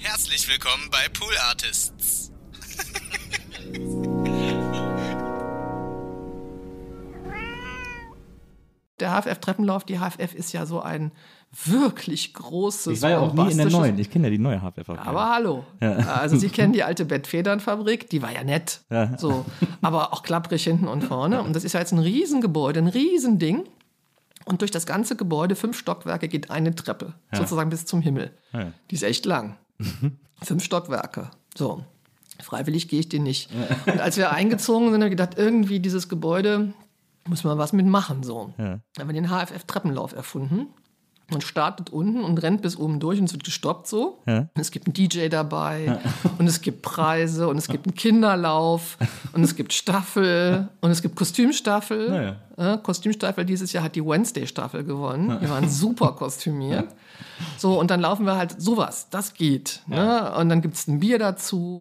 Herzlich willkommen bei Pool Artists. Der HFF-Treppenlauf, die HFF ist ja so ein wirklich großes. Ich war ja auch nie in der neuen. Ich kenne ja die neue HFF. auch. Aber hallo. Also Sie kennen die alte Bettfedernfabrik, die war ja nett. Ja. So, aber auch klapprig hinten und vorne. Und das ist ja jetzt ein Riesengebäude, ein Riesending. Und durch das ganze Gebäude, fünf Stockwerke, geht eine Treppe, sozusagen bis zum Himmel. Ja. Die ist echt lang. Fünf Stockwerke. So. Freiwillig gehe ich den nicht. Und als wir eingezogen sind, haben wir gedacht, irgendwie dieses Gebäude muss man was mitmachen. So. Ja. Dann haben wir den HFF-Treppenlauf erfunden. Man startet unten und rennt bis oben durch und es wird gestoppt so. Ja. Und es gibt einen DJ dabei und es gibt Preise und es gibt einen Kinderlauf und es gibt Staffel und es gibt Kostümstaffel. Äh, Kostümstaffel dieses Jahr hat die Wednesday-Staffel gewonnen. Die waren super kostümiert. So, und dann laufen wir halt sowas. Das geht. Ne? Und dann gibt es ein Bier dazu.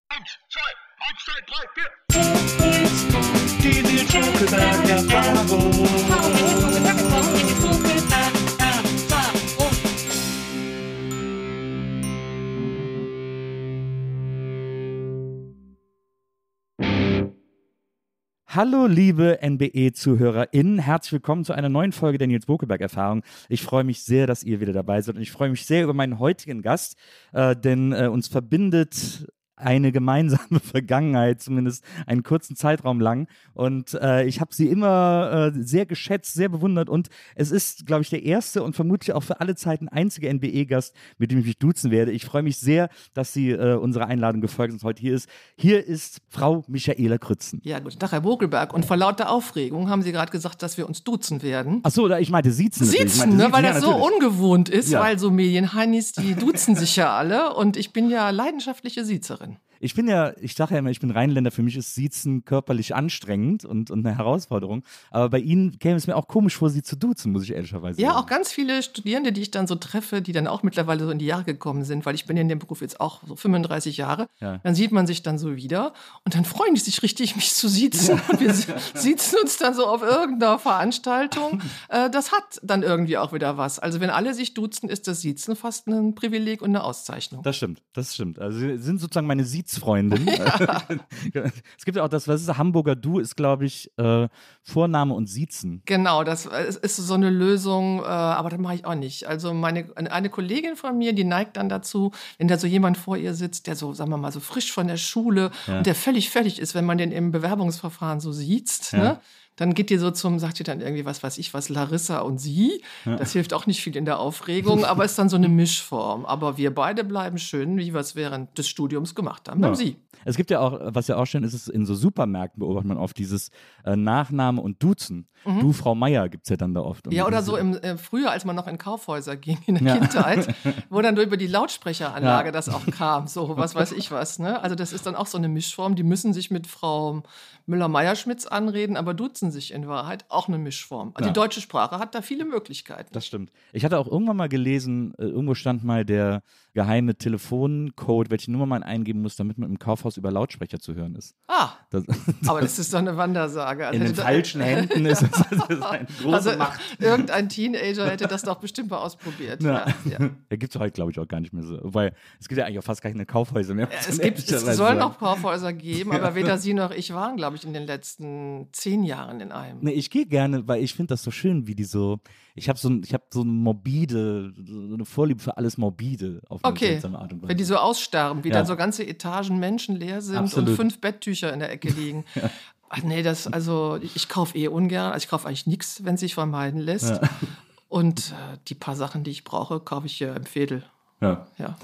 Hallo, liebe NBE-ZuhörerInnen. Herzlich willkommen zu einer neuen Folge der Nils Bokelberg-Erfahrung. Ich freue mich sehr, dass ihr wieder dabei seid und ich freue mich sehr über meinen heutigen Gast, äh, denn äh, uns verbindet eine gemeinsame Vergangenheit, zumindest einen kurzen Zeitraum lang. Und äh, ich habe sie immer äh, sehr geschätzt, sehr bewundert. Und es ist, glaube ich, der erste und vermutlich auch für alle Zeiten einzige NBE-Gast, mit dem ich mich duzen werde. Ich freue mich sehr, dass sie äh, unserer Einladung gefolgt ist und heute hier ist. Hier ist Frau Michaela Krützen. Ja, guten Tag, Herr Bogelberg. Und vor lauter Aufregung haben Sie gerade gesagt, dass wir uns duzen werden. Ach so, ich meinte Siezen. natürlich. Ich Sitzen, meinte ne? weil ja, das so natürlich. ungewohnt ist, Ja. weil so Medienheinis, die duzen sich ja alle und ich bin ja leidenschaftliche Siezerin. Ich bin ja, ich sage ja immer, ich bin Rheinländer, für mich ist Siezen körperlich anstrengend und, und eine Herausforderung. Aber bei Ihnen käme es mir auch komisch vor, Sie zu duzen, muss ich ehrlicherweise Ja, sagen. auch ganz viele Studierende, die ich dann so treffe, die dann auch mittlerweile so in die Jahre gekommen sind, weil ich bin in dem Beruf jetzt auch so 35 Jahre. Ja. Dann sieht man sich dann so wieder und dann freuen die sich richtig, mich zu siezen. Und wir siezen uns dann so auf irgendeiner Veranstaltung. Äh, Das hat dann irgendwie auch wieder was. Also wenn alle sich duzen, ist das Siezen fast ein Privileg und eine Auszeichnung. Das stimmt, das stimmt. Also Sie sind sozusagen meine Siezfreundin. es gibt ja auch das, was ist Hamburger Du, ist glaube ich äh, Vorname und Siezen. Genau, das äh, ist so eine Lösung, äh, aber das mache ich auch nicht. Also meine eine Kollegin von mir, die neigt dann dazu, wenn da so jemand vor ihr sitzt, der so, sagen wir mal, so frisch von der Schule und der völlig fertig ist, wenn man den im Bewerbungsverfahren so sieht, ne? Dann geht die so zum, sagt ihr dann irgendwie was weiß ich was, Larissa und sie. Das hilft auch nicht viel in der Aufregung, aber ist dann so eine Mischform. Aber wir beide bleiben schön, wie wir es während des Studiums gemacht haben. Beim Sie. Es gibt ja auch, was ja auch schön ist, ist in so Supermärkten beobachtet man oft dieses äh, Nachname und Duzen. Du, Frau Meier, gibt es ja dann da oft. Mhm. Ja, oder so im äh, früher, als man noch in Kaufhäuser ging in der Kindheit, wo dann über die Lautsprecheranlage Ja. das auch kam, so was weiß ich was. Ne? Also das ist dann auch so eine Mischform. Die müssen sich mit Frau Müller-Meyer-Schmitz anreden, aber duzen sich in Wahrheit auch eine Mischform. Also Ja. die deutsche Sprache hat da viele Möglichkeiten. Das stimmt. Ich hatte auch irgendwann mal gelesen, äh, irgendwo stand mal der geheime Telefoncode, welche Nummer man eingeben muss, damit man im Kaufhaus über Lautsprecher zu hören ist. Ah, Das, aber das ist doch eine Wandersage. in den Also, falschen Händen ist es das ist eine große Also Macht. irgendein Teenager hätte das doch bestimmt mal ausprobiert. Ja. Ja, ja. Ja, gibt es heute, glaube ich, auch gar nicht mehr so. Weil es gibt ja eigentlich auch fast keine Kaufhäuser mehr. Es, gibt, es soll noch Kaufhäuser geben, aber weder Sie noch ich waren, glaube ich, in den letzten zehn Jahren in einem. Nee, ich gehe gerne, weil ich finde das so schön, wie die so. Ich habe so, ich hab so eine morbide, so eine Vorliebe für alles morbide auf Okay, seltsame Art und Weise. wenn die so aussterben, wie Ja. dann so ganze Etagen menschenleer sind Absolut. und fünf Betttücher in der Ecke liegen. Ach nee, das, also ich kaufe eh ungern, also ich kaufe eigentlich nichts, wenn sich vermeiden lässt. Und äh, die paar Sachen, die ich brauche, kaufe ich hier im Fädel. ja. Ja.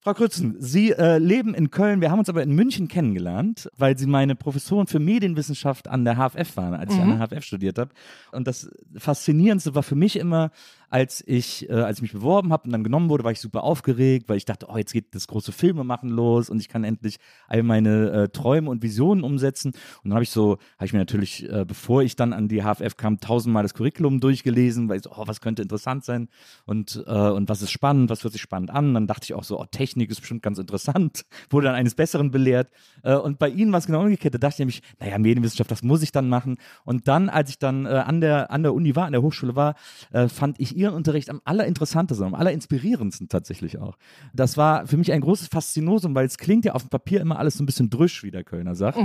Frau Krützen, Sie äh, leben in Köln. Wir haben uns aber in München kennengelernt, weil Sie meine Professorin für Medienwissenschaft an der HFF waren, als ich an der HFF studiert habe. Und das Faszinierendste war für mich immer, als ich, äh, als ich mich beworben habe und dann genommen wurde, war ich super aufgeregt, weil ich dachte, oh, jetzt geht das große Filmemachen los und ich kann endlich all meine äh, Träume und Visionen umsetzen. Und dann habe ich so, habe ich mir natürlich, äh, bevor ich dann an die HFF kam, tausendmal das Curriculum durchgelesen, weil ich so, oh, was könnte interessant sein und, äh, und was ist spannend, was hört sich spannend an. Dann dachte ich auch so, oh, Technik ist bestimmt ganz interessant, wurde dann eines Besseren belehrt. Äh, und bei Ihnen war es genau umgekehrt. Da dachte ich nämlich, naja, Medienwissenschaft, das muss ich dann machen. Und dann, als ich dann äh, an, der, an der Uni war, an der Hochschule war, fand ich Ihren Unterricht am allerinteressantesten, am allerinspirierendsten tatsächlich auch. Das war für mich ein großes Faszinosum, weil es klingt ja auf dem Papier immer alles so ein bisschen drüsch, wie der Kölner sagt.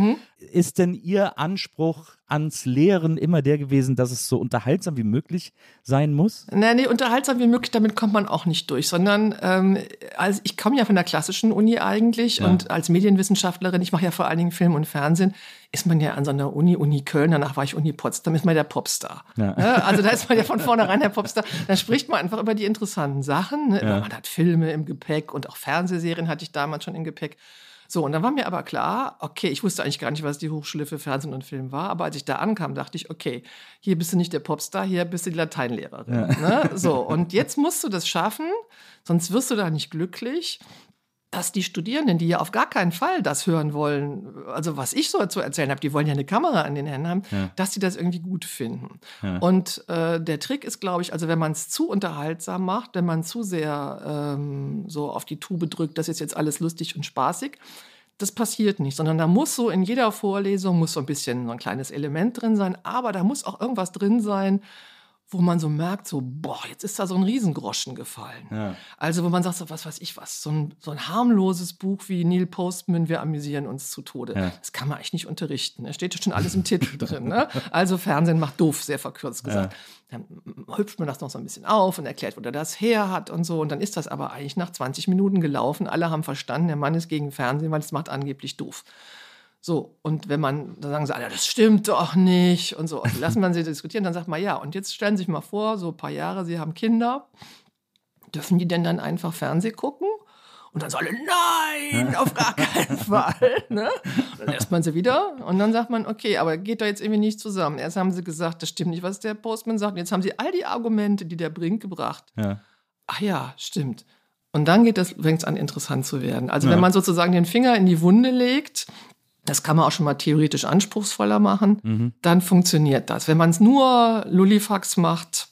Ist denn Ihr Anspruch ans Lehren immer der gewesen, dass es so unterhaltsam wie möglich sein muss? Nee, nee, unterhaltsam wie möglich, damit kommt man auch nicht durch, sondern ähm, also ich komme ja von der klassischen Uni eigentlich und als Medienwissenschaftlerin, ich mache ja vor allen Dingen Film und Fernsehen, ist man ja an so einer Uni, Uni Köln, danach war ich Uni Potsdam, ist man der Popstar. Ja. Ne? Also da ist man ja von vornherein der Popstar. Da spricht man einfach über die interessanten Sachen. Ne? Man hat Filme im Gepäck und auch Fernsehserien hatte ich damals schon im Gepäck. So, und dann war mir aber klar, okay, ich wusste eigentlich gar nicht, was die Hochschule für Fernsehen und Film war, aber als ich da ankam, dachte ich, okay, hier bist du nicht der Popstar, hier bist du die Lateinlehrerin. Ne? So, und jetzt musst du das schaffen, sonst wirst du da nicht glücklich dass die Studierenden, die ja auf gar keinen Fall das hören wollen, also was ich so zu erzählen habe, die wollen ja eine Kamera an den Händen haben, dass sie das irgendwie gut finden. Und äh, der Trick ist, glaube ich, also wenn man es zu unterhaltsam macht, wenn man zu sehr ähm, so auf die Tube drückt, das ist jetzt alles lustig und spaßig, das passiert nicht, sondern da muss so in jeder Vorlesung muss so ein bisschen so ein kleines Element drin sein, aber da muss auch irgendwas drin sein, wo man so merkt, so, boah, jetzt ist da so ein Riesengroschen gefallen. Also, wo man sagt, so, was weiß ich was, so ein, so ein harmloses Buch wie Neil Postman, wir amüsieren uns zu Tode. Das kann man eigentlich nicht unterrichten. Da steht ja schon alles im Titel drin. Ne? Also, Fernsehen macht doof, sehr verkürzt gesagt. Dann hüpft man das noch so ein bisschen auf und erklärt, wo der das her hat und so. Und dann ist das aber eigentlich nach 20 Minuten gelaufen. Alle haben verstanden, der Mann ist gegen Fernsehen, weil es macht angeblich doof. So, und wenn man, dann sagen sie alle, das stimmt doch nicht und so. Und lassen man sie diskutieren, dann sagt man, ja, und jetzt stellen Sie sich mal vor, so ein paar Jahre, Sie haben Kinder, dürfen die denn dann einfach Fernseh gucken? Und dann so alle, nein, auf gar keinen Fall. Ne? Dann lässt man sie wieder und dann sagt man, okay, aber geht doch jetzt irgendwie nicht zusammen. Erst haben sie gesagt, das stimmt nicht, was der Postman sagt. Und jetzt haben sie all die Argumente, die der bringt, gebracht. Ja. Ach ja, stimmt. Und dann geht das, fängt es an, interessant zu werden. Also wenn man sozusagen den Finger in die Wunde legt, das kann man auch schon mal theoretisch anspruchsvoller machen, dann funktioniert das. Wenn man es nur Lullifax macht,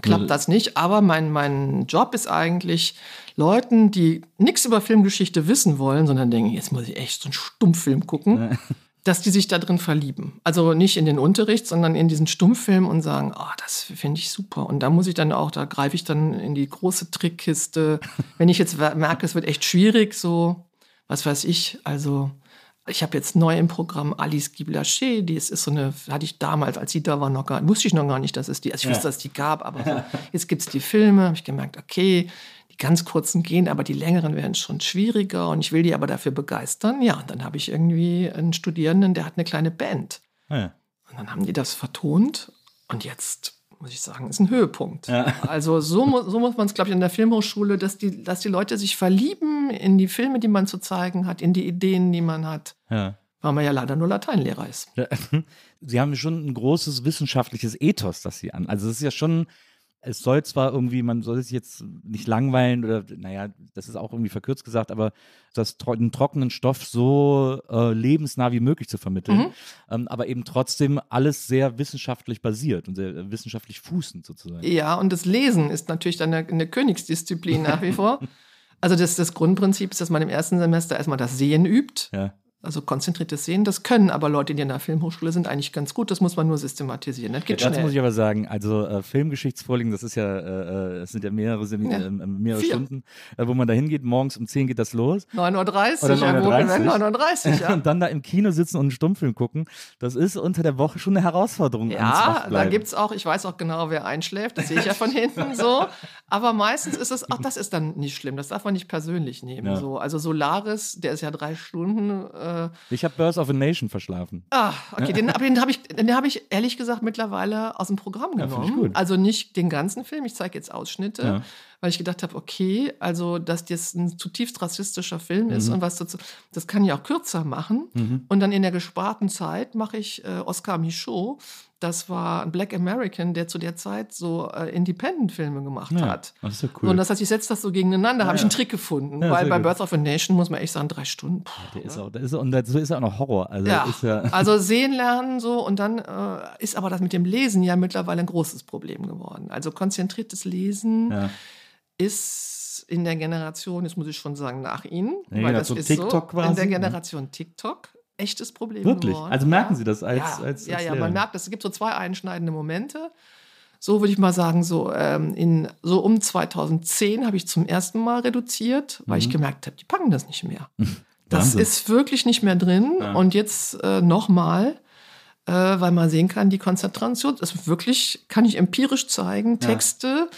klappt das nicht. Aber mein, mein Job ist eigentlich, Leuten, die nichts über Filmgeschichte wissen wollen, sondern denken, jetzt muss ich echt so einen Stummfilm gucken, dass die sich da drin verlieben. Also nicht in den Unterricht, sondern in diesen Stummfilm und sagen, oh, das finde ich super. Und da muss ich dann auch, da greife ich dann in die große Trickkiste. Wenn ich jetzt merke, es wird echt schwierig, so, was weiß ich, also ich habe jetzt neu im Programm Alice Guy Blaché, die ist, ist so eine, hatte ich damals, als sie da war, noch gar wusste ich noch gar nicht, dass es die, also ich wusste, dass es die gab, aber so, jetzt gibt's die Filme, habe ich gemerkt, okay, die ganz kurzen gehen, aber die längeren werden schon schwieriger und ich will die aber dafür begeistern. Ja, und dann habe ich irgendwie einen Studierenden, der hat eine kleine Band. Ja. Und dann haben die das vertont und jetzt muss ich sagen, ist ein Höhepunkt. Also so, mu so muss man es, glaube ich, an der Filmhochschule, dass die, dass die Leute sich verlieben in die Filme, die man zu zeigen hat, in die Ideen, die man hat, Ja. weil man ja leider nur Lateinlehrer ist. Ja. Sie haben schon ein großes wissenschaftliches Ethos, das Sie an. Also es ist ja schon, es soll zwar irgendwie, man soll sich jetzt nicht langweilen oder, naja, das ist auch irgendwie verkürzt gesagt, aber das den trockenen Stoff so äh, lebensnah wie möglich zu vermitteln, ähm, aber eben trotzdem alles sehr wissenschaftlich basiert und sehr äh, wissenschaftlich fußend sozusagen. Ja, und das Lesen ist natürlich dann eine, eine Königsdisziplin nach wie vor. Also das, das Grundprinzip ist, dass man im ersten Semester erstmal das Sehen übt. Ja. Also konzentriertes Sehen, das können aber Leute, die in der Filmhochschule sind, eigentlich ganz gut. Das muss man nur systematisieren. Das geht Ja, dazu schnell. muss ich aber sagen, also äh, Filmgeschichtsvorlesungen, das ist ja, äh, äh, das sind ja mehrere, Sem Ja. ähm, mehrere Vier. Stunden, äh, wo man da hingeht. Morgens um 10 geht das los. 9.30 Oder Uhr, ja, wo 9.30 gewinnt 9.30 Uhr, ja. Und dann da im Kino sitzen und einen Stummfilm gucken. Das ist unter der Woche schon eine Herausforderung. Ja, da Wachbleiben. gibt's auch, ich weiß auch genau, wer einschläft, das sehe ich ja von hinten so. Aber meistens ist es, auch das ist dann nicht schlimm, das darf man nicht persönlich nehmen. Ja. So. Also Solaris, der ist ja drei Stunden. Äh, Ich habe Birth of a Nation verschlafen. ah, okay, den, aber den habe ich, den hab ich ehrlich gesagt mittlerweile aus dem Programm Ja, genommen. gut. also nicht den ganzen Film, ich zeige jetzt Ausschnitte. Ja. Weil ich gedacht habe, okay, also dass das ein zutiefst rassistischer Film ist Mhm. und was dazu, das kann ich auch kürzer machen. Und dann in der gesparten Zeit mache ich äh, Oscar Michaud. Das war ein Black American, der zu der Zeit so äh, Independent-Filme gemacht Ja, hat. das ist ja cool. und das heißt, ich setze das so gegeneinander, habe ich einen Trick gefunden. Ja, weil bei gut. Birth of a Nation muss man echt sagen, drei Stunden. Puh, der ist auch, der ist, und so ist er auch noch Horror. Also ja. ist ja, also sehen lernen so und dann äh, ist aber das mit dem Lesen ja mittlerweile ein großes Problem geworden. Also konzentriertes Lesen ja. Ist in der Generation, jetzt muss ich schon sagen, nach Ihnen, Ja, weil das so ist TikTok so, quasi, in der ne? Generation TikTok echtes Problem Wirklich? geworden. Also merken ja. Sie das als- ja, als- ja, als ja, Lehrer? man merkt. Es gibt so zwei einschneidende Momente. So würde ich mal sagen, so ähm, in so um 2010 habe ich zum ersten Mal reduziert, weil ich gemerkt habe, die packen das nicht mehr. Das Mhm. Ist wirklich nicht mehr drin. Ja. Und jetzt äh, nochmal, äh, weil man sehen kann, die Konzentration, das ist wirklich, kann ich empirisch zeigen, Texte,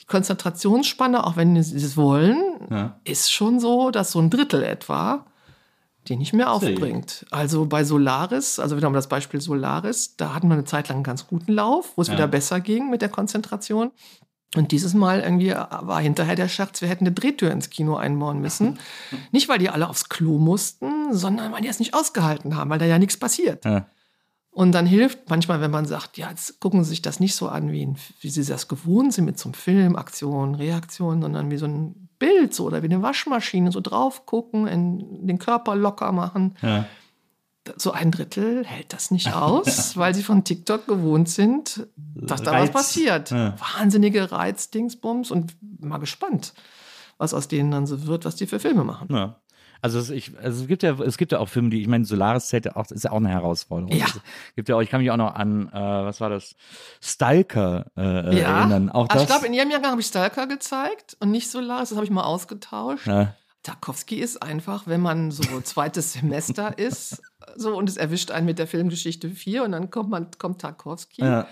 die Konzentrationsspanne, auch wenn sie es wollen, Ja. ist schon so, dass so ein Drittel etwa die nicht mehr aufbringt. Also bei Solaris, also wieder um das Beispiel Solaris, da hatten wir eine Zeit lang einen ganz guten Lauf, wo es Ja. wieder besser ging mit der Konzentration. Und dieses Mal irgendwie war hinterher der Scherz, wir hätten eine Drehtür ins Kino einbauen müssen. Nicht, weil die alle aufs Klo mussten, sondern weil die es nicht ausgehalten haben, weil da ja nichts passiert. Ja. Und dann hilft manchmal, wenn man sagt, ja, jetzt gucken Sie sich das nicht so an, wie, wie Sie das gewohnt sind mit so einem Film, Aktion, Reaktion, sondern wie so ein Bild so oder wie eine Waschmaschine, so drauf gucken, in den Körper locker machen. Ja. So ein Drittel hält das nicht aus, weil sie von TikTok gewohnt sind, dass da Reiz. was passiert. Ja. Wahnsinnige Reizdingsbums und mal gespannt, was aus denen dann so wird, was die für Filme machen. Ja. Also es, ich, also es gibt ja, es gibt ja auch Filme, die, ich meine, Solaris zählt ja auch, ist ja auch eine Herausforderung. Ja. Es gibt ja auch, ich kann mich auch noch an, äh, was war das, Stalker äh, Ja, erinnern. Auch also das. ich glaube, in ihrem Jahrgang habe ich Stalker gezeigt und nicht Solaris, das habe ich mal ausgetauscht. ja. Tarkovsky ist einfach, wenn man so zweites Semester ist, so und es erwischt einen mit der Filmgeschichte 4 und dann kommt man kommt Tarkovsky. ja.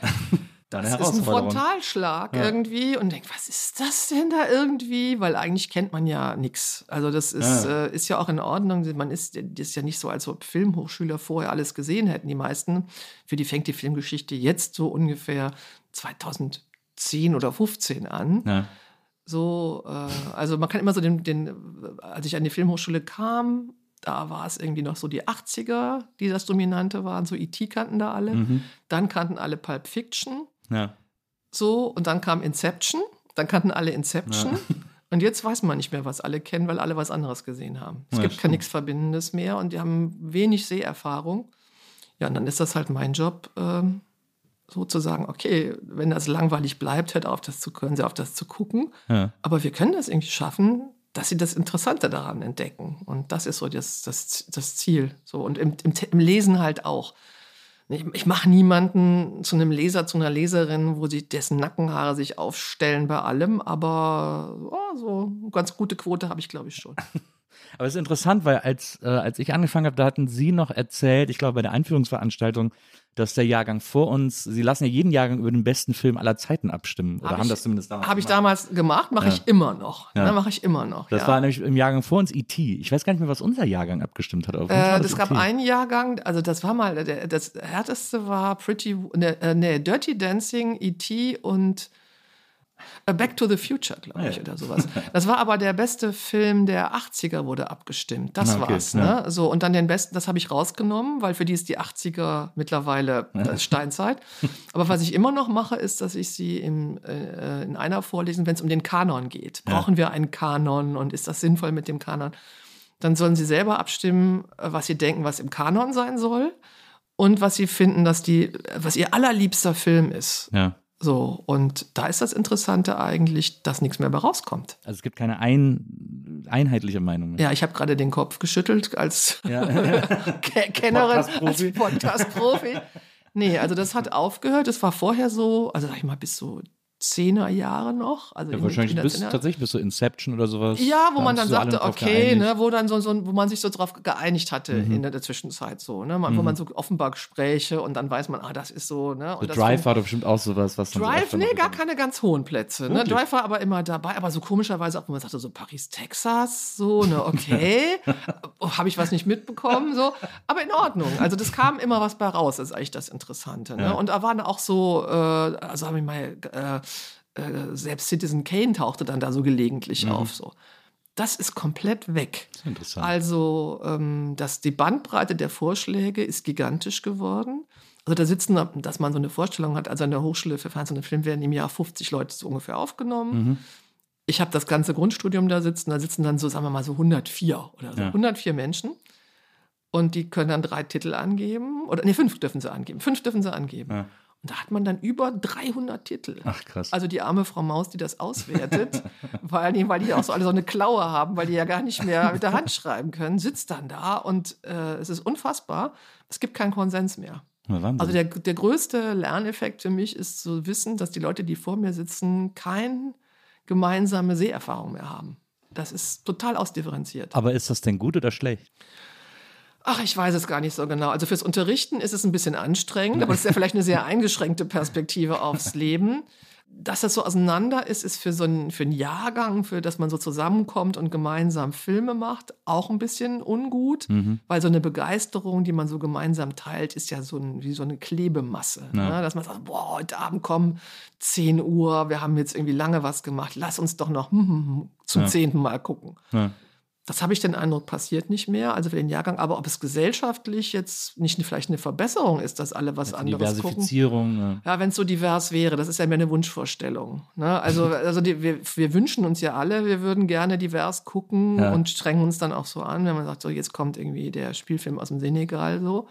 Eine Das ist ein. Frontalschlag Ja. irgendwie und denkt, was ist das denn da irgendwie? Weil eigentlich kennt man ja nichts. Also das ist Ja. äh, ist ja auch in Ordnung. Man ist, das ist ja nicht so, als ob Filmhochschüler vorher alles gesehen hätten. Die meisten, für die fängt die Filmgeschichte jetzt so ungefähr 2010 oder 15 an. Ja. So, äh, also man kann immer so den, den, als ich an die Filmhochschule kam, da war es irgendwie noch so die 80er, die das Dominante waren. So E.T. kannten da alle. Mhm. Dann kannten alle Pulp Fiction. Ja. So, und dann kam Inception. Dann kannten alle Inception. Und jetzt weiß man nicht mehr, was alle kennen, weil alle was anderes gesehen haben. Es Ja, gibt kein nichts Verbindendes mehr und die haben wenig Seherfahrung. Ja, und dann ist das halt mein Job, ähm, so zu sagen, okay, wenn das langweilig bleibt, hört auf, das zu können, sie auf das zu gucken. Ja. Aber wir können das irgendwie schaffen, dass sie das Interessante daran entdecken. Und das ist so das, das, das Ziel. So, und im, im, im Lesen halt auch. Ich, ich mache niemanden zu einem Leser, zu einer Leserin, wo sie dessen Nackenhaare sich aufstellen bei allem, aber oh, so eine ganz gute Quote habe ich, glaube ich, schon. Aber es ist interessant, weil als, äh, als ich angefangen habe, da hatten Sie noch erzählt, ich glaube bei der Einführungsveranstaltung, dass der Jahrgang vor uns, Sie lassen ja jeden Jahrgang über den besten Film aller Zeiten abstimmen. Oder Hab haben ich- das zumindest damals Habe ich damals gemacht, mache Ja. ich immer noch. Ja. Ne, mache ich immer noch. Das ja. war nämlich im Jahrgang vor uns E.T. Ich weiß gar nicht mehr, was unser Jahrgang abgestimmt hat. Äh, das gab E.T.. einen Jahrgang, also das war mal, der, das härteste war Pretty, ne, äh, nee, Dirty Dancing, E.T. und äh, Back to the Future, glaube Ah, ich, ja. oder sowas. Das war aber der beste Film der 80er, wurde abgestimmt. Das Ah, okay, war's. ja. Ne? So, und dann den besten, das habe ich rausgenommen, weil für die ist die 80er mittlerweile äh, Steinzeit. aber was ich immer noch mache, ist, dass ich sie im, äh, in einer Vorlesung, wenn es um den Kanon geht, brauchen wir einen Kanon und ist das sinnvoll mit dem Kanon? Dann sollen sie selber abstimmen, äh, was sie denken, was im Kanon sein soll und was sie finden, dass die, was ihr allerliebster Film ist. Ja. So, und da ist das Interessante eigentlich, dass nichts mehr bei rauskommt. Also es gibt keine ein, einheitliche Meinung. Ja, ich habe gerade den Kopf geschüttelt als Ja. Ke- Kennerin, Podcast-Profi. als Podcast-Profi. Nee, also das hat aufgehört. Das war vorher so, also sag ich mal, bis so zehner Jahre noch. Also Ja, in- wahrscheinlich bis, tatsächlich bis so Inception oder sowas. Ja, wo Da man dann so sagte, okay, ne, wo dann so, so, wo man sich so drauf geeinigt hatte Mhm. in der, der Zwischenzeit so, ne, man, wo man so offenbar Gespräche und dann weiß man, ah, das ist so, ne. So Drive war doch bestimmt auch sowas, was so Drive, öfter nee, gar keine ganz hohen Plätze. Ne? Wirklich? Drive war aber immer dabei, aber so komischerweise auch, wo man sagte, so Paris, Texas, so, ne, okay, habe ich was nicht mitbekommen, so, aber in Ordnung. Also das kam immer was bei raus, ist eigentlich das Interessante. Ne? Ja. Und da waren auch so, äh, also habe ich mal, äh, äh, selbst Citizen Kane tauchte dann da so gelegentlich auf, so. Das ist komplett weg. ist interessant. Also ähm, das, die Bandbreite der Vorschläge ist gigantisch geworden. Also da sitzen, dass man so eine Vorstellung hat, also an der Hochschule für Fernsehen und Film werden im Jahr 50 Leute so ungefähr aufgenommen. Mhm. Ich habe das ganze Grundstudium da sitzen, da sitzen dann so, sagen wir mal, so 104 oder so. Ja. 104 Menschen. Und die können dann drei Titel angeben. Oder nee, fünf dürfen sie angeben. Fünf dürfen sie angeben. Ja. Und da hat man dann über 300 Titel. Ach, krass. Also die arme Frau Maus, die das auswertet, weil, die, weil die auch so alle so eine Klaue haben, weil die ja gar nicht mehr mit der Hand schreiben können, sitzt dann da und äh, es ist unfassbar. Es gibt keinen Konsens mehr. Wahnsinn. Also der, der größte Lerneffekt für mich ist zu wissen, dass die Leute, die vor mir sitzen, keine gemeinsame Seherfahrung mehr haben. Das ist total ausdifferenziert. aber ist das denn gut oder schlecht? Ach, ich weiß es gar nicht so genau. Also fürs Unterrichten ist es ein bisschen anstrengend, aber es ist ja vielleicht eine sehr eingeschränkte Perspektive aufs Leben. Dass das so auseinander ist, ist für so einen, für einen Jahrgang, für das man so zusammenkommt und gemeinsam Filme macht, auch ein bisschen ungut, weil so eine Begeisterung, die man so gemeinsam teilt, ist ja so ein, wie so eine Klebemasse. Ja. Ne? Dass man sagt, boah, heute Abend kommen 10 Uhr, wir haben jetzt irgendwie lange was gemacht, lass uns doch noch hm, hm, hm, zum Ja. zehnten Mal gucken. Ja. Das habe ich den Eindruck, passiert nicht mehr, also für den Jahrgang. Aber ob es gesellschaftlich jetzt nicht eine, vielleicht eine Verbesserung ist, dass alle was Die anderes gucken. Diversifizierung. Ja. Ja, wenn es so divers wäre, das ist ja mehr eine Wunschvorstellung. Ne? Also, also die, wir, wir wünschen uns ja alle, wir würden gerne divers gucken Ja. und strengen uns dann auch so an, wenn man sagt, so jetzt kommt irgendwie der Spielfilm aus dem Senegal so.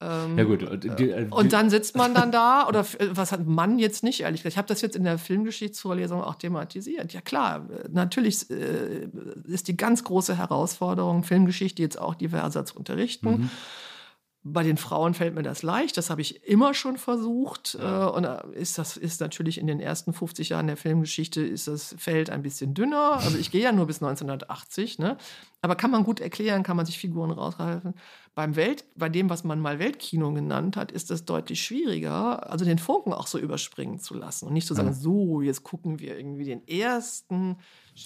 Ähm, ja, gut. Die, äh, und dann sitzt man dann da, oder f- was hat Mann jetzt nicht, ehrlich gesagt. Ich habe das jetzt in der Filmgeschichtsvorlesung auch thematisiert. Ja klar, äh, natürlich äh, ist die ganz große Herausforderung, Filmgeschichte jetzt auch diverser zu unterrichten. Mhm. Bei den Frauen fällt mir das leicht, das habe ich immer schon versucht. Äh, und ist das ist natürlich in den ersten 50 Jahren der Filmgeschichte ist das Feld ein bisschen dünner. Also ich gehe ja nur bis 1980, ne? Aber kann man gut erklären, kann man sich Figuren rausgreifen. Beim Welt, bei dem, was man mal Weltkino genannt hat, ist das deutlich schwieriger, also den Funken auch so überspringen zu lassen und nicht zu sagen, so, jetzt gucken wir irgendwie den ersten.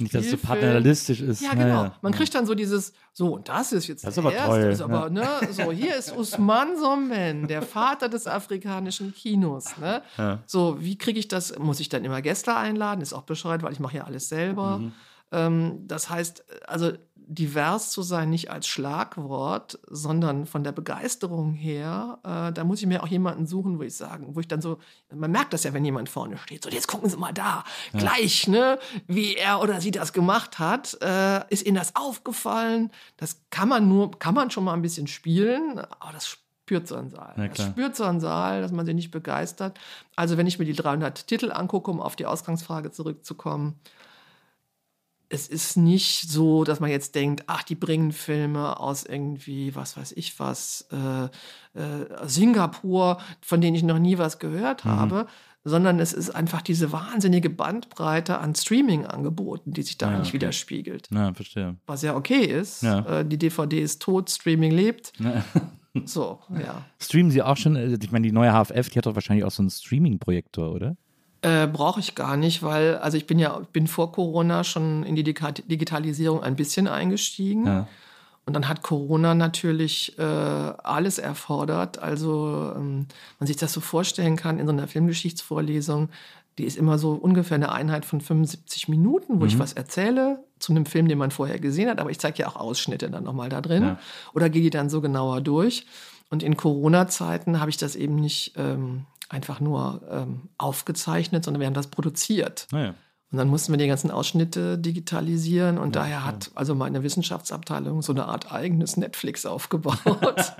nicht, dass es so Spielfilm. paternalistisch ist. Ja, Ja, genau. ja. Man kriegt dann so dieses, so, und das ist jetzt Das ist der aber erste, ist aber, ne, so, hier ist Usman Sommen, der Vater des afrikanischen Kinos, ne. Ja. So, wie kriege ich das? Muss ich dann immer Gäste einladen? Ist auch bescheuert, weil ich mache ja alles selber. Mhm. Ähm, das heißt, also divers zu sein, nicht als Schlagwort, sondern von der Begeisterung her, äh, da muss ich mir auch jemanden suchen, wo ich sagen, wo ich dann so, man merkt das ja, wenn jemand vorne steht, so jetzt gucken Sie mal da, gleich, ne, wie er oder sie das gemacht hat, äh, ist Ihnen das aufgefallen? Das kann man nur, kann man schon mal ein bisschen spielen, aber das spürt so ein Saal. Na Das spürt so ein Saal, dass man sich nicht begeistert. Also wenn ich mir die 300 Titel angucke, um auf die Ausgangsfrage zurückzukommen, es ist nicht so, dass man jetzt denkt, ach, die bringen Filme aus irgendwie, was weiß ich was, äh, äh, Singapur, von denen ich noch nie was gehört habe, sondern es ist einfach diese wahnsinnige Bandbreite an Streaming-Angeboten, die sich da Ja, eigentlich okay. widerspiegelt. Ja, verstehe. Was ja okay ist. Ja. Äh, die DVD ist tot, Streaming lebt. Ja. So, ja. Streamen Sie auch schon? äh, Ich meine, die neue HFF, die hat doch wahrscheinlich auch so einen Streaming-Projektor, oder? Äh, Brauche ich gar nicht, weil, also ich bin ja, bin vor Corona schon in die Digitalisierung ein bisschen eingestiegen. Ja. Und dann hat Corona natürlich äh, alles erfordert. Also ähm, man sich das so vorstellen kann in so einer Filmgeschichtsvorlesung, die ist immer so ungefähr eine Einheit von 75 Minuten, wo ich was erzähle zu einem Film, den man vorher gesehen hat. Aber ich zeige ja auch Ausschnitte dann nochmal da drin Ja. oder gehe die dann so genauer durch. Und in Corona-Zeiten habe ich das eben nicht ähm, einfach nur ähm, aufgezeichnet, sondern wir haben das produziert. Naja. Und dann mussten wir die ganzen Ausschnitte digitalisieren und daher hat also meine Wissenschaftsabteilung so eine Art eigenes Netflix aufgebaut.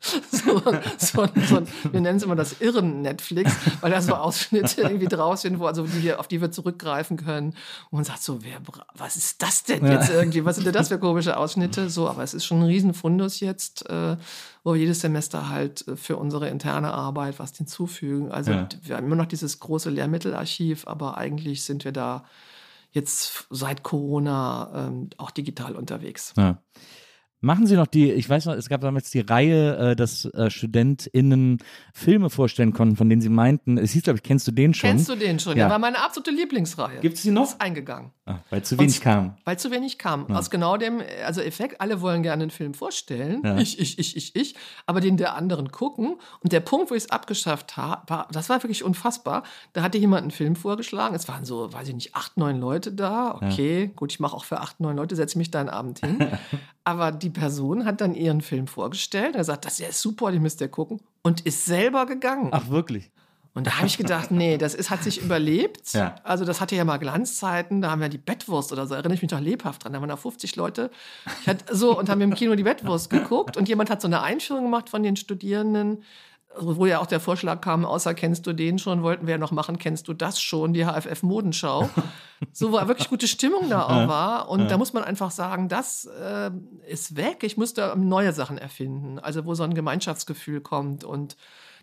so, so, so, wir nennen es immer das Irren-Netflix, weil da so Ausschnitte irgendwie draus sind, wo, also die wir, auf die wir zurückgreifen können. Und man sagt so, wer, was ist das denn jetzt irgendwie? Was sind denn das für komische Ausschnitte? So, aber es ist schon ein Riesenfundus jetzt, äh, wo wir jedes Semester halt äh, für unsere interne Arbeit was hinzufügen. Also Ja. wir haben immer noch dieses große Lehrmittelarchiv, aber eigentlich sind wir da jetzt seit Corona ähm, auch digital unterwegs. Ja. Machen Sie noch die, ich weiß noch, es gab damals die Reihe, äh, dass äh, StudentInnen Filme vorstellen konnten, von denen sie meinten, es hieß, glaube ich, kennst du den schon? Kennst du den schon? Ja. Ja, war meine absolute Lieblingsreihe. Gibt's die noch? Ist eingegangen. Ah, weil zu wenig Und- kam. Weil zu wenig kam. Aus genau dem also Effekt, alle wollen gerne einen Film vorstellen. Ja. Ich, ich, ich, ich, ich. Aber den der anderen gucken. Und der Punkt, wo ich es abgeschafft habe, war, das war wirklich unfassbar. Da hatte jemand einen Film vorgeschlagen. Es waren so, weiß ich nicht, acht, neun Leute da. Okay, gut, ich mache auch für acht, neun Leute, setze mich da einen Abend hin. Aber die Person hat dann ihren Film vorgestellt. Er sagt, das ist super, den müsst ihr gucken. Und ist selber gegangen. Ach, wirklich? Und da habe ich gedacht, nee, das ist, hat sich überlebt. Ja. Also das hatte ja mal Glanzzeiten, da haben wir die Bettwurst oder so, erinnere ich mich noch lebhaft dran. Da waren da 50 Leute. So, und haben im Kino die Bettwurst geguckt und jemand hat so eine Einführung gemacht von den Studierenden, wo ja auch der Vorschlag kam, außer kennst du den schon, wollten wir ja noch machen, kennst du das schon, die HFF-Modenschau. So, wo wirklich gute Stimmung da auch war. Und da muss man einfach sagen, das äh, ist weg. Ich musste neue Sachen erfinden. Also wo so ein Gemeinschaftsgefühl kommt und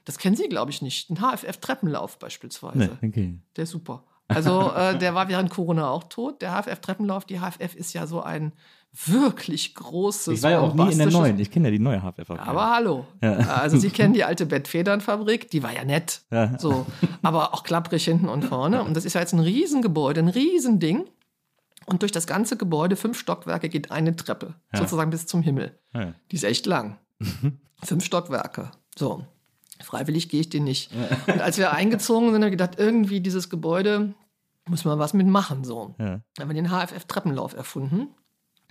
das kennen Sie, glaube ich, nicht. Ein HFF-Treppenlauf beispielsweise. Nee, okay. Der ist super. Also äh, der war während Corona auch tot. Der HFF-Treppenlauf, die HFF ist ja so ein wirklich großes. Ich war ja auch nie in der neuen. Ich kenne ja die neue HFF. Aber hallo. Also Sie kennen die alte Bettfedernfabrik, die war ja nett. Ja. So, aber auch klapprig hinten und vorne. Und das ist ja jetzt ein Riesengebäude, ein Riesending. Und durch das ganze Gebäude, fünf Stockwerke, geht eine Treppe, sozusagen bis zum Himmel. Ja. Die ist echt lang. Fünf Stockwerke. So. Freiwillig gehe ich den nicht. Und als wir eingezogen sind, haben wir gedacht, irgendwie dieses Gebäude muss man was mitmachen. So. Ja. Dann haben wir den HFF-Treppenlauf erfunden.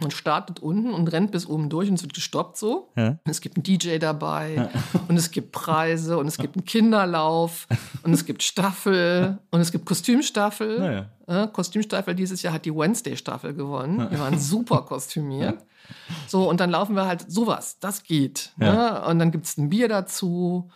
Man startet unten und rennt bis oben durch und es wird gestoppt so. Ja. Es gibt einen DJ dabei und es gibt Preise und es gibt einen Kinderlauf und es gibt Staffel und es gibt Kostümstaffel. Äh, Kostümstaffel dieses Jahr hat die Wednesday-Staffel gewonnen. Die waren super kostümiert. So, und dann laufen wir halt sowas. Das geht. Ne? Und dann gibt es ein Bier dazu.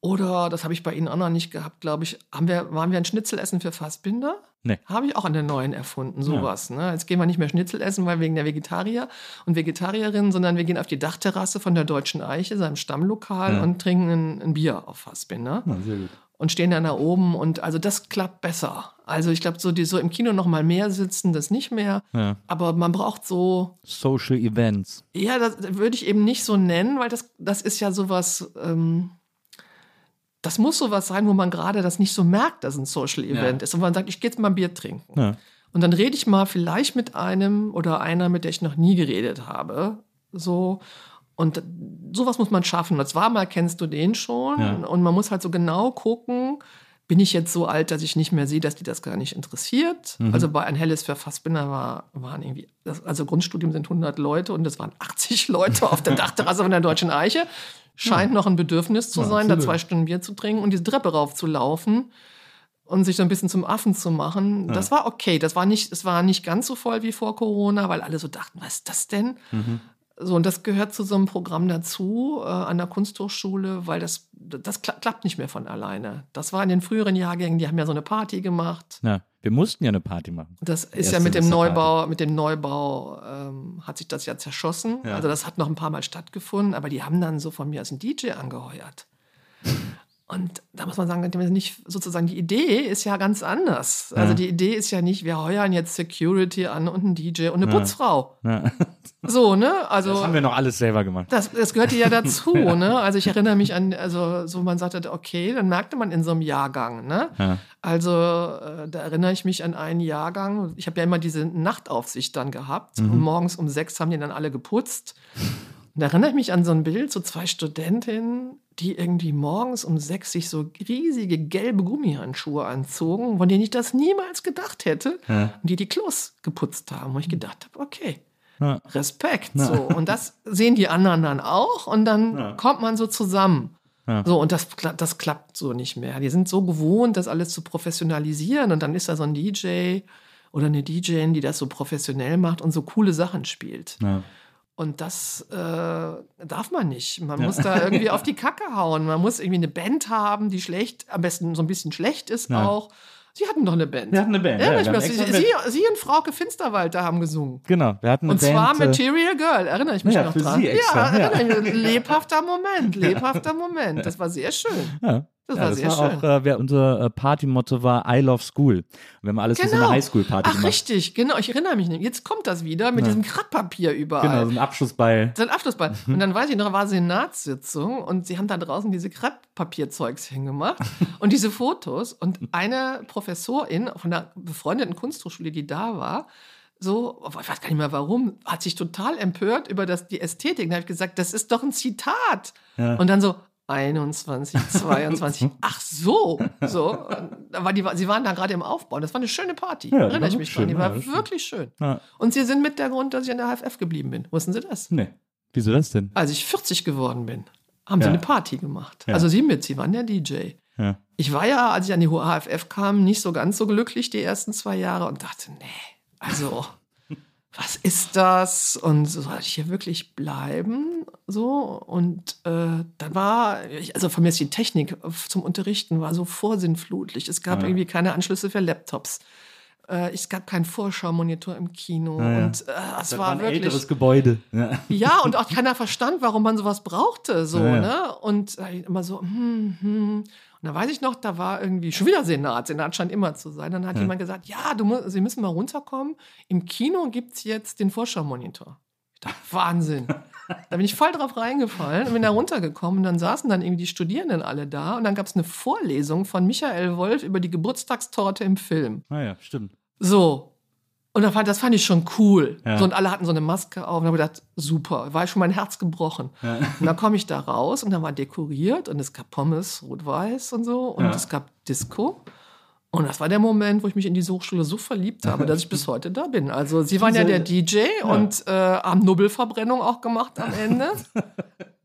Oder, das habe ich bei Ihnen auch noch nicht gehabt, glaube ich, haben wir, waren wir ein Schnitzel essen für Fassbinder? Nee. Habe ich auch an der neuen erfunden, sowas. Ne? Jetzt gehen wir nicht mehr Schnitzel essen, weil wegen der Vegetarier und Vegetarierinnen, sondern wir gehen auf die Dachterrasse von der Deutschen Eiche, seinem Stammlokal, und trinken ein, ein Bier auf Fassbinder. sehr gut. Und stehen dann da oben und also das klappt besser. Also ich glaube, so, die so im Kino noch mal mehr sitzen, das nicht mehr. Ja. Aber man braucht so, Social Events. ja, das würde ich eben nicht so nennen, weil das, das ist ja sowas, ähm, das muss sowas sein, wo man gerade das nicht so merkt, dass ein Social Event ist. Und man sagt, ich gehe jetzt mal ein Bier trinken. Ja. Und dann rede ich mal vielleicht mit einem oder einer, mit der ich noch nie geredet habe. So. Und sowas muss man schaffen. Und zwar mal kennst du den schon. Ja. Und man muss halt so genau gucken, bin ich jetzt so alt, dass ich nicht mehr sehe, dass die das gar nicht interessiert. Mhm. Also bei ein helles für Fassbinder war, waren irgendwie, das, also Grundstudium sind 100 Leute und es waren 80 Leute auf der Dachterrasse von der Deutschen Eiche. Scheint noch ein Bedürfnis zu Ja, sein, da absolut. zwei Stunden Bier zu trinken und diese Treppe rauf zu laufen und sich so ein bisschen zum Affen zu machen. Das war okay. Das war nicht, es war nicht ganz so voll wie vor Corona, weil alle so dachten, was ist das denn? Mhm. So, und das gehört zu so einem Programm dazu, äh, an der Kunsthochschule, weil das, das kla klappt nicht mehr von alleine. Das war in den früheren Jahrgängen, die haben ja so eine Party gemacht. Ja. Wir mussten ja eine Party machen. Das ist ja mit dem. Neubau, mit dem Neubau ähm, hat sich das ja zerschossen. Ja. Also das hat noch ein paar Mal stattgefunden, aber die haben dann so von mir als ein DJ angeheuert. Und da muss man sagen, nicht sozusagen die Idee ist ja ganz anders. Also die Idee ist ja nicht, wir heuern jetzt Security an und einen DJ und eine Putzfrau. Ja. So, ne? Also Das haben wir noch alles selber gemacht. das, das gehörte ja dazu, ne? Also ich erinnere mich an, also so man sagte, okay, dann merkte man in so einem Jahrgang, ne? Ja. Also äh, da erinnere ich mich an einen Jahrgang. Ich habe ja immer diese Nachtaufsicht dann gehabt Mhm. und morgens um sechs haben die dann alle geputzt. Und da erinnere ich mich an so ein Bild, so zwei Studentinnen, die irgendwie morgens um sechs sich so riesige gelbe Gummihandschuhe anzogen, von denen ich das niemals gedacht hätte, und die die Klos geputzt haben. Und ich gedacht habe, okay, Ja. Respekt. So. Und das sehen die anderen dann auch und dann kommt man so zusammen. So, und das, das klappt so nicht mehr. Die sind so gewohnt, das alles zu professionalisieren und dann ist da so ein DJ oder eine DJin, die das so professionell macht und so coole Sachen spielt. Ja. Und das äh, darf man nicht. Man muss da irgendwie auf die Kacke hauen. Man muss irgendwie eine Band haben, die schlecht, am besten so ein bisschen schlecht ist Ja. auch. Sie hatten doch eine Band. Wir hatten eine Band, Ja, ja, sie, sie, sie und Frauke Finsterwalter haben gesungen. Genau, wir hatten eine Und Band. zwar äh, Material Girl, erinnere ich mich Ja, noch für dran. Sie extra, ja, ja. lebhafter Moment, lebhafter Moment. Das war sehr schön. Ja. Das ja, war das sehr war schön. auch, äh, wer, unser äh, Partymotto war I love school. Und wir haben alles wie so eine Highschool-Party Ach, gemacht. richtig, genau. Ich erinnere mich nicht. Jetzt kommt das wieder mit diesem Krattpapier überall. Genau, so ein Abschlussball. So ein Abschlussball. Mhm. Und dann weiß ich noch, war Senatssitzung und sie haben da draußen diese Krattpapierzeugs hingemacht und diese Fotos. Und eine Professorin von einer befreundeten Kunsthochschule, die da war, so, ich weiß gar nicht mehr warum, hat sich total empört über das, die Ästhetik. Da habe ich gesagt, das ist doch ein Zitat. Ja. Und dann so, 21, 22, ach so, so. Da war die, sie waren da gerade im Aufbau. Das war eine schöne Party. Ja, Erinnere ich mich schön, dran. Die ja, war stimmt. wirklich schön. Ja. Und sie sind mit der Grund, dass ich an der HFF geblieben bin. Wussten Sie das? Nee. Wieso das denn? Als ich 40 geworden bin, haben sie Ja. eine Party gemacht. Ja. Also sie mit, sie waren der DJ. Ja. Ich war ja, als ich an die HFF kam, nicht so ganz so glücklich die ersten zwei Jahre und dachte, nee, also, was ist das? Und so soll ich hier wirklich bleiben? So, und äh, dann war, ich- also von mir ist die Technik zum Unterrichten war so vorsinnflutlich. Es gab Ja. irgendwie keine Anschlüsse für Laptops. Äh, es gab keinen Vorschau-Monitor im Kino. Ja, ja. Und äh, es Das war, ein wirklich. älteres Gebäude. Ja. Ja, und auch keiner verstand, warum man sowas brauchte, so, ja. ne? Und äh, immer so, hm, hm. Und da weiß ich noch, da war irgendwie schon wieder Senat. Senat scheint immer zu sein. Dann hat jemand gesagt, ja, du mu Sie müssen mal runterkommen. Im Kino gibt's jetzt den Vorschau-Monitor. Ich dachte, Wahnsinn. Da bin ich voll drauf reingefallen und bin da runtergekommen. Und dann saßen dann irgendwie die Studierenden alle da. Und dann gab's eine Vorlesung von Michael Wolf über die Geburtstagstorte im Film. Naja, Ah stimmt. So. Und da fand, das fand ich schon cool. Ja. So, und alle hatten so eine Maske auf und habe gedacht, super, war schon mein Herz gebrochen. Und dann komme ich da raus und dann war dekoriert und es gab Pommes, rot-weiß und so und Ja. es gab Disco. Und das war der Moment, wo ich mich in diese Hochschule so verliebt habe, dass ich bis heute da bin. Also sie waren ja der DJ und äh, haben Nubbelverbrennung auch gemacht am Ende.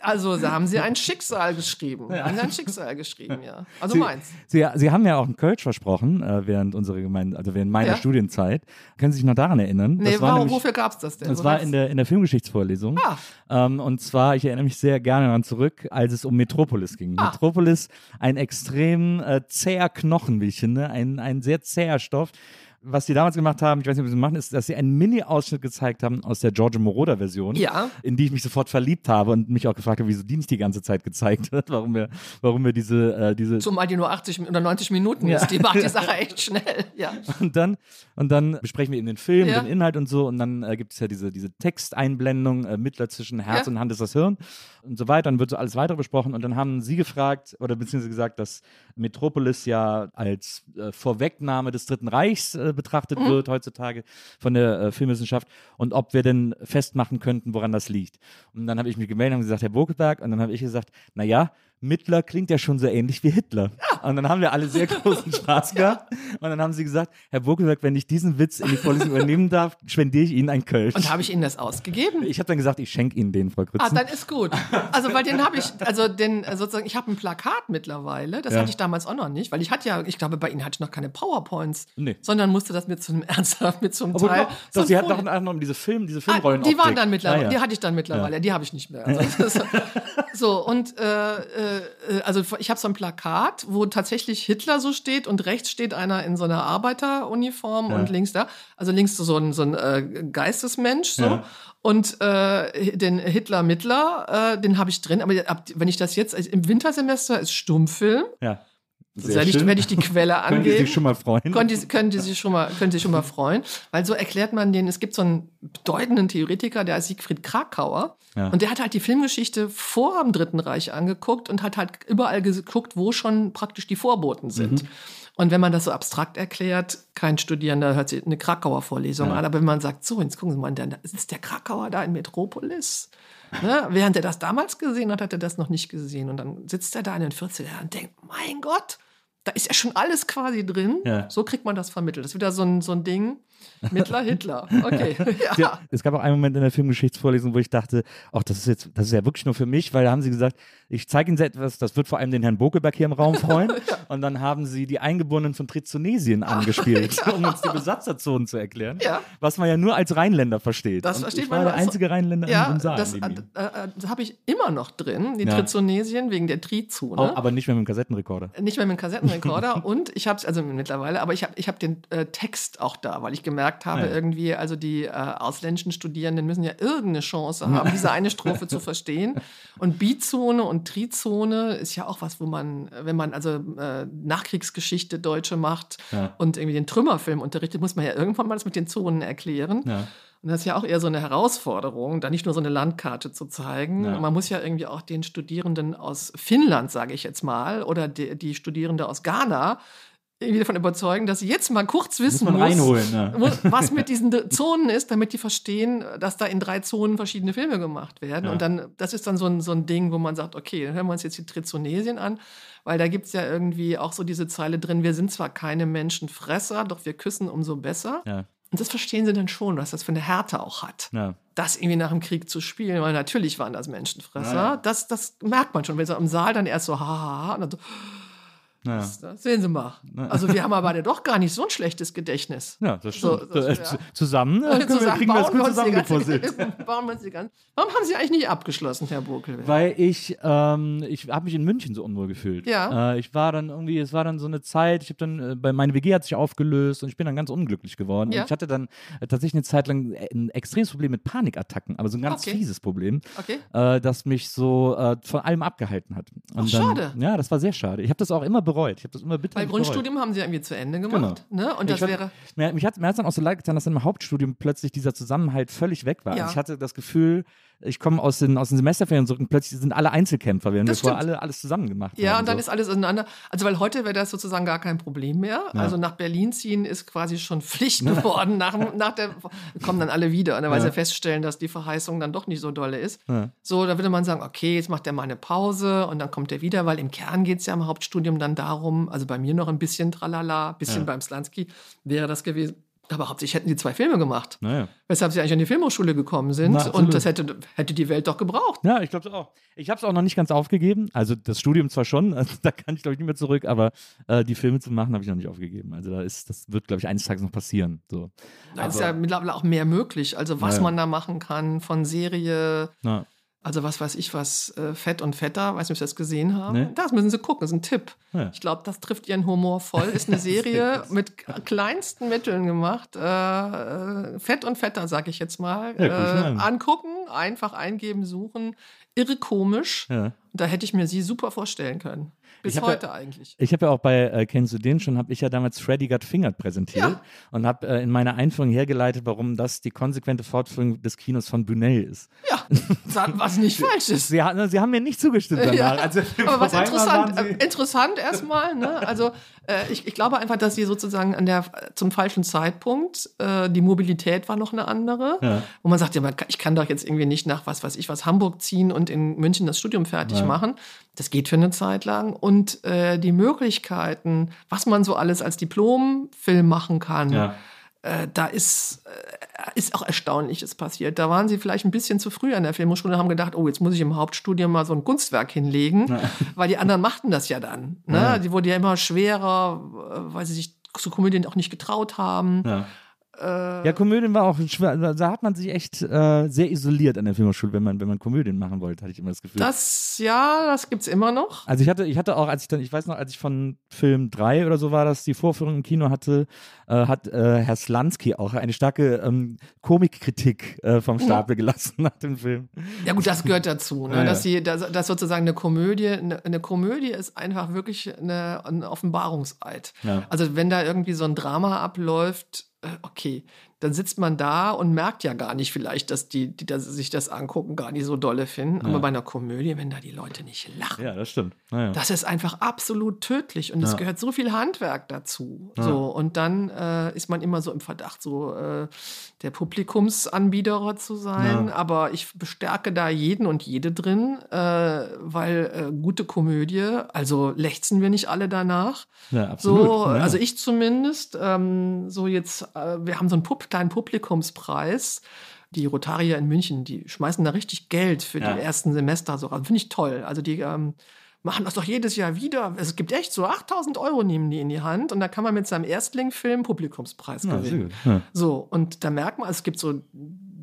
Also da haben sie ein Schicksal geschrieben. Haben sie ein Schicksal geschrieben, ja. Also Sie- meins. Sie, Sie haben ja auch einen Kölsch versprochen äh, während unserer Gemeinde, also während meiner Ja. Studienzeit. Können Sie sich noch daran erinnern? Nee, das war warum, nämlich- wofür gab's das denn? Das war in der, in der Filmgeschichtsvorlesung. Ah. Ähm, und zwar, ich erinnere mich sehr gerne daran zurück, als es um Metropolis ging. Ah. Metropolis, ein extrem äh, zäher Knochen, wie ich finde, ein, ein sehr zäher Stoff. Was sie damals gemacht haben, ich weiß nicht, ob sie es machen, ist, dass sie einen Mini-Ausschnitt gezeigt haben aus der Giorgio Moroder-Version, Ja. in die ich mich sofort verliebt habe und mich auch gefragt habe, wieso die nicht die ganze Zeit gezeigt wird, warum wir, warum wir diese, äh, diese Zumal die nur 80 oder 90 Minuten Ja. ist. Die macht die Sache echt schnell. Ja. Und dann, und dann besprechen wir eben den Film, Ja. den Inhalt und so. Und dann äh, gibt es ja diese, diese Texteinblendung, äh, Mittler zwischen Herz Ja. und Hand ist das Hirn und so weiter. Dann wird so alles weitere besprochen. Und dann haben sie gefragt, oder beziehungsweise gesagt, dass Metropolis ja als äh, Vorwegnahme des Dritten Reichs äh, betrachtet Mhm. wird heutzutage von der äh, Filmwissenschaft und ob wir denn festmachen könnten, woran das liegt. Und dann habe ich mich gemeldet und gesagt, Herr Bokelberg, und dann habe ich gesagt, naja, Mittler klingt ja schon so ähnlich wie Hitler. Und dann haben wir alle sehr großen Spaß gehabt. Und dann haben sie gesagt, Herr Bokelberg, wenn ich diesen Witz in die Vorlesung übernehmen darf, spendiere ich Ihnen ein Kölsch. Und habe ich Ihnen das ausgegeben? ich habe dann gesagt, ich schenke Ihnen den, Frau Ah, Krützen. dann ist gut. Also, weil den habe ich, also den äh, sozusagen, ich habe ein Plakat mittlerweile, das Ja. hatte ich damals auch noch nicht, weil ich hatte ja, ich glaube, bei Ihnen hatte ich noch keine PowerPoints, Nee. sondern musste das mit so einem ernsthaft, mit so einem Aber Teil. doch, so doch, sie ein hat doch Folie- auch noch diese Film, diese Ah, Filmrollen. die waren dann mittlerweile, Ah, die ja. hatte ich dann mittlerweile, die habe ich nicht mehr. Also, so, und äh, äh, also ich habe so ein Plakat, wo tatsächlich Hitler so steht und rechts steht einer in so einer Arbeiteruniform Ja. und links da, also links so ein, so ein äh, Geistesmensch so. Ja. Und äh, den Hitler-Mittler, äh, den habe ich drin, aber ab, wenn ich das jetzt, im Wintersemester ist Stummfilm, Ja. Sehr werde, ich, werde ich die Quelle Können angeben. Sie sich schon mal freuen? Können die, können die sich schon mal, können sich schon mal freuen, weil so erklärt man den. Es gibt so einen bedeutenden Theoretiker, der heißt Siegfried Krakauer, Ja. und der hat halt die Filmgeschichte vor dem Dritten Reich angeguckt und hat halt überall geguckt, wo schon praktisch die Vorboten sind. Und wenn man das so abstrakt erklärt, kein Studierender hört sich eine Krakauer Vorlesung an, aber wenn man sagt, so, jetzt gucken Sie mal, ist der Krakauer da in Metropolis? Ne? Während er das damals gesehen hat, hat er das noch nicht gesehen. Und dann sitzt er da in den 40er Jahren und denkt, mein Gott, da ist ja schon alles quasi drin. Ja. So kriegt man das vermittelt. Das ist wieder so ein, so ein Ding. Mittler Hitler. Okay. Ja. Ja, es gab auch einen Moment in der Filmgeschichtsvorlesung, wo ich dachte, ach, das ist jetzt, das ist ja wirklich nur für mich, weil da haben sie gesagt, ich zeige Ihnen etwas, das wird vor allem den Herrn Bokelberg hier im Raum freuen. Und dann haben sie die Eingeborenen von Trizonesien angespielt, um uns die Besatzerzonen zu erklären. Ja. Was man ja nur als Rheinländer versteht. Das Und versteht ich war man der also- einzige Rheinländer Ja, im Saal. das, äh, äh, habe ich immer noch drin, die Ja. Trizonesien, wegen der Trizone. Auch, aber nicht mehr mit dem Kassettenrekorder. Nicht mehr mit dem Kassettenrekorder und ich habe es, also mittlerweile, aber ich habe ich hab den äh, Text auch da, weil ich gemerkt habe, Ja. irgendwie, also die äh, ausländischen Studierenden müssen ja irgendeine Chance haben, diese eine Strophe zu verstehen. Und Bizone und Trizone ist ja auch was, wo man, wenn man also äh, Nachkriegsgeschichte Deutsche macht Ja. und irgendwie den Trümmerfilm unterrichtet, muss man ja irgendwann mal das mit den Zonen erklären. Ja. Und das ist ja auch eher so eine Herausforderung, da nicht nur so eine Landkarte zu zeigen. Ja. Man muss ja irgendwie auch den Studierenden aus Finnland, sage ich jetzt mal, oder die, die Studierende aus Ghana irgendwie davon überzeugen, dass sie jetzt mal kurz wissen man muss, reinholen, ja. muss, was mit diesen Zonen ist, damit die verstehen, dass da in drei Zonen verschiedene Filme gemacht werden. Ja. Und dann, das ist dann so ein, so ein Ding, wo man sagt, okay, dann hören wir uns jetzt die Trizonesien an, weil da gibt's ja irgendwie auch so diese Zeile drin, wir sind zwar keine Menschenfresser, doch wir küssen umso besser. Ja. Und das verstehen sie dann schon, was das für eine Härte auch hat. Das irgendwie nach dem Krieg zu spielen, weil natürlich waren das Menschenfresser. Das, das merkt man schon, wenn sie im Saal dann erst so, ha, ha, ha, und dann so, Ja. das, das sehen Sie mal. Also wir haben aber doch gar nicht so ein schlechtes Gedächtnis. Ja, das So, stimmt. das- Äh, ja. zu- Zusammen äh, wir, Zusammen kriegen wir das gut zusammengepuzzelt. Warum haben Sie eigentlich nicht abgeschlossen, Herr Burkel? Weil ich, ähm, ich habe mich in München so unwohl gefühlt. Ja. Äh, ich war dann irgendwie, es war dann so eine Zeit, ich habe dann, äh, bei meine WG hat sich aufgelöst und ich bin dann ganz unglücklich geworden. Ja. Und ich hatte dann äh, tatsächlich eine Zeit lang äh, ein extremes Problem mit Panikattacken, aber so ein ganz Okay. fieses Problem, Okay. äh, das mich so von allem abgehalten hat. Und Ach, dann, schade. Ja, das war sehr schade. Ich habe das auch immer bereut. Ich habe das immer bitter Weil bereut. Grundstudium haben Sie irgendwie zu Ende gemacht. Ne? Und das Ich hatte- wäre. Mir, mich hat mir hat's dann auch so leid getan, dass im Hauptstudium plötzlich dieser Zusammenhalt völlig weg war. Ja. Ich hatte das Gefühl, ich komme aus den, aus den Semesterferien zurück und plötzlich sind alle Einzelkämpfer, während wir Das vorher alle alles zusammen gemacht Ja, haben. und dann so. ist alles auseinander. Also, weil heute wäre das sozusagen gar kein Problem mehr. Ja. Also nach Berlin ziehen ist quasi schon Pflicht geworden. nach, nach der kommen dann alle wieder, ne, weil Ja. sie feststellen, dass die Verheißung dann doch nicht so dolle ist. Ja. So, da würde man sagen, okay, jetzt macht er mal eine Pause und dann kommt er wieder, weil im Kern geht es ja im Hauptstudium dann darum, also bei mir noch ein bisschen tralala, bisschen Ja. beim Slansky wäre das gewesen. Aber hauptsächlich hätten die zwei Filme gemacht. Naja. Weshalb sie eigentlich an die Filmhochschule gekommen sind. Na, und das hätte, hätte die Welt doch gebraucht. Ja, ich glaube auch. Ich habe es auch noch nicht ganz aufgegeben. Also das Studium zwar schon, also da kann ich glaube ich nicht mehr zurück, aber äh, die Filme zu machen habe ich noch nicht aufgegeben. Also da ist, das wird glaube ich eines Tages noch passieren. So. Da ist ja mittlerweile auch mehr möglich. Also was Ja, ja. man da machen kann von Serie, Na, also was weiß ich was, äh, Fett und Fetter, weiß nicht, ob Sie das gesehen haben. Nee. Das müssen Sie gucken, das ist ein Tipp. Ja. Ich glaube, das trifft Ihren Humor voll. Ist eine Serie mit kleinsten Mitteln gemacht. Äh, äh, Fett und Fetter, sag ich jetzt mal. Ja, äh, an. angucken, einfach eingeben, suchen. Irre komisch. ja. Da hätte ich mir Sie super vorstellen können. Bis hab ja- heute eigentlich. Ich habe ja auch bei äh, Kennst du den schon, habe ich ja damals Freddy Got Fingered präsentiert Ja. und habe äh, in meiner Einführung hergeleitet, warum das die konsequente Fortführung des Kinos von Brunel ist. Ja, was nicht falsch ist. Sie, ha- Sie haben mir nicht zugestimmt danach. Ja, Als der Film aber was interessant, Sie- äh, interessant erstmal, ne? Also äh, ich, ich glaube einfach, dass sie sozusagen an der zum falschen Zeitpunkt äh, die Mobilität war noch eine andere, wo man sagt, ja, man, ich kann doch jetzt irgendwie nicht nach was weiß ich was Hamburg ziehen und in München das Studium fertig machen. Das geht für eine Zeit lang und äh, die Möglichkeiten, was man so alles als Diplomfilm machen kann. Ja. Äh, da ist, äh, ist auch Erstaunliches passiert. Da waren sie vielleicht ein bisschen zu früh an der Filmhochschule und haben gedacht, oh, jetzt muss ich im Hauptstudium mal so ein Kunstwerk hinlegen, weil die anderen machten das ja dann. Ne? Ja. Die wurden ja immer schwerer, äh, weil sie sich zu Komödien auch nicht getraut haben. Ja. Äh, Ja, Komödien war auch schwer. Da hat man sich echt äh, sehr isoliert an der Filmhochschule, wenn man, wenn man Komödien machen wollte, hatte ich immer das Gefühl. Das, ja, das gibt's immer noch. also ich hatte, ich hatte auch, als ich dann, ich weiß noch, als ich von Film 3 oder so war, dass die Vorführung im Kino hatte, äh, hat äh, Herr Slansky auch eine starke ähm, Komikkritik äh, vom Stapel gelassen nach dem Film. Ja gut, das gehört dazu, ne? Ja, ja. dass sie, dass, dass sozusagen eine Komödie, eine, eine Komödie ist einfach wirklich eine, ein Offenbarungseid. Ja. Also wenn da irgendwie so ein Drama abläuft, okay, dann sitzt man da und merkt ja gar nicht vielleicht, dass die, die das, sich das angucken, gar nicht so dolle finden. Aber bei einer Komödie, wenn da die Leute nicht lachen, Ja, das stimmt. Naja. das ist einfach absolut tödlich und es Ja. gehört so viel Handwerk dazu. So und dann äh, ist man immer so im Verdacht, so äh, der Publikumsanbieter zu sein. Ja. Aber ich bestärke da jeden und jede drin, äh, weil äh, gute Komödie, also lechzen wir nicht alle danach. Ja, absolut. So, Ja. also ich zumindest, ähm, so jetzt, äh, wir haben so einen Pub kleinen Publikumspreis. Die Rotarier in München, die schmeißen da richtig Geld für Ja. die ersten Semester. So. Also Finde ich toll. Also die ähm, machen das doch jedes Jahr wieder. Es gibt echt so 8000 Euro nehmen die in die Hand und da kann man mit seinem Erstlingfilm Publikumspreis Ja, gewinnen. Ja. So, und da merkt man, es gibt so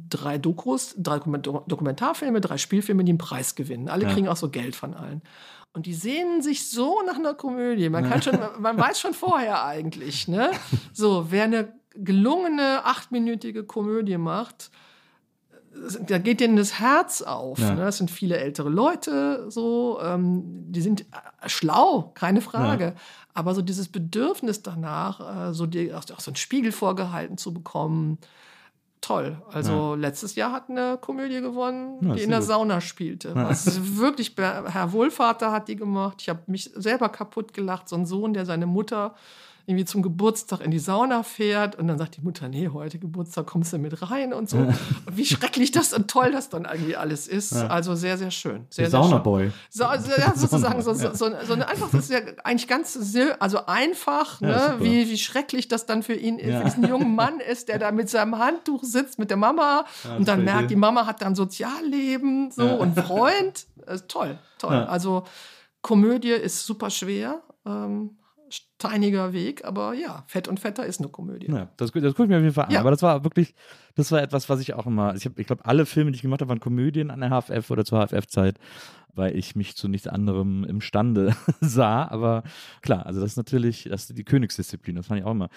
drei Dokus, drei Dokument- Dokumentarfilme, drei Spielfilme, die einen Preis gewinnen. Alle Ja. kriegen auch so Geld von allen. Und die sehnen sich so nach einer Komödie. Man kann schon, man weiß schon vorher eigentlich, ne? So, wer eine gelungene achtminütige Komödie macht, da geht denen das Herz auf. Ja. Ne? Das sind viele ältere Leute, so, ähm, die sind äh, schlau, keine Frage. Aber so dieses Bedürfnis danach, äh, so die, auch, auch so einen Spiegel vorgehalten zu bekommen, toll. Also letztes Jahr hat eine Komödie gewonnen, Ja, die in der gut. Sauna spielte. Das ist wirklich, Herr Wohlvater hat die gemacht. Ich habe mich selber kaputt gelacht. So ein Sohn, der seine Mutter irgendwie zum Geburtstag in die Sauna fährt und dann sagt die Mutter, nee, heute Geburtstag kommst du mit rein und so. Und wie schrecklich das und toll das dann irgendwie alles ist. Also sehr, sehr schön. Sehr. Saunaboy. So, also, ja, sozusagen so, so, so, so einfach, das ist ja eigentlich ganz also einfach, Ja, ne? wie, wie schrecklich das dann für ihn, Ja. für diesen jungen Mann ist, der da mit seinem Handtuch sitzt mit der Mama und dann merkt, die Mama hat dann Sozialleben so Ja. und Freund. Äh, toll, toll. Ja. Also Komödie ist super schwer. Ähm, steiniger Weg, aber ja, Fett und Fetter ist eine Komödie. Ja, das, das gucke ich mir auf jeden Fall an. Ja. Aber das war wirklich, das war etwas, was ich auch immer, ich, hab- ich glaube, alle Filme, die ich gemacht habe, waren Komödien an der HFF oder zur HFF-Zeit, weil ich mich zu nichts anderem imstande sah. Aber klar, also das ist natürlich, das ist die Königsdisziplin, das fand ich auch immer.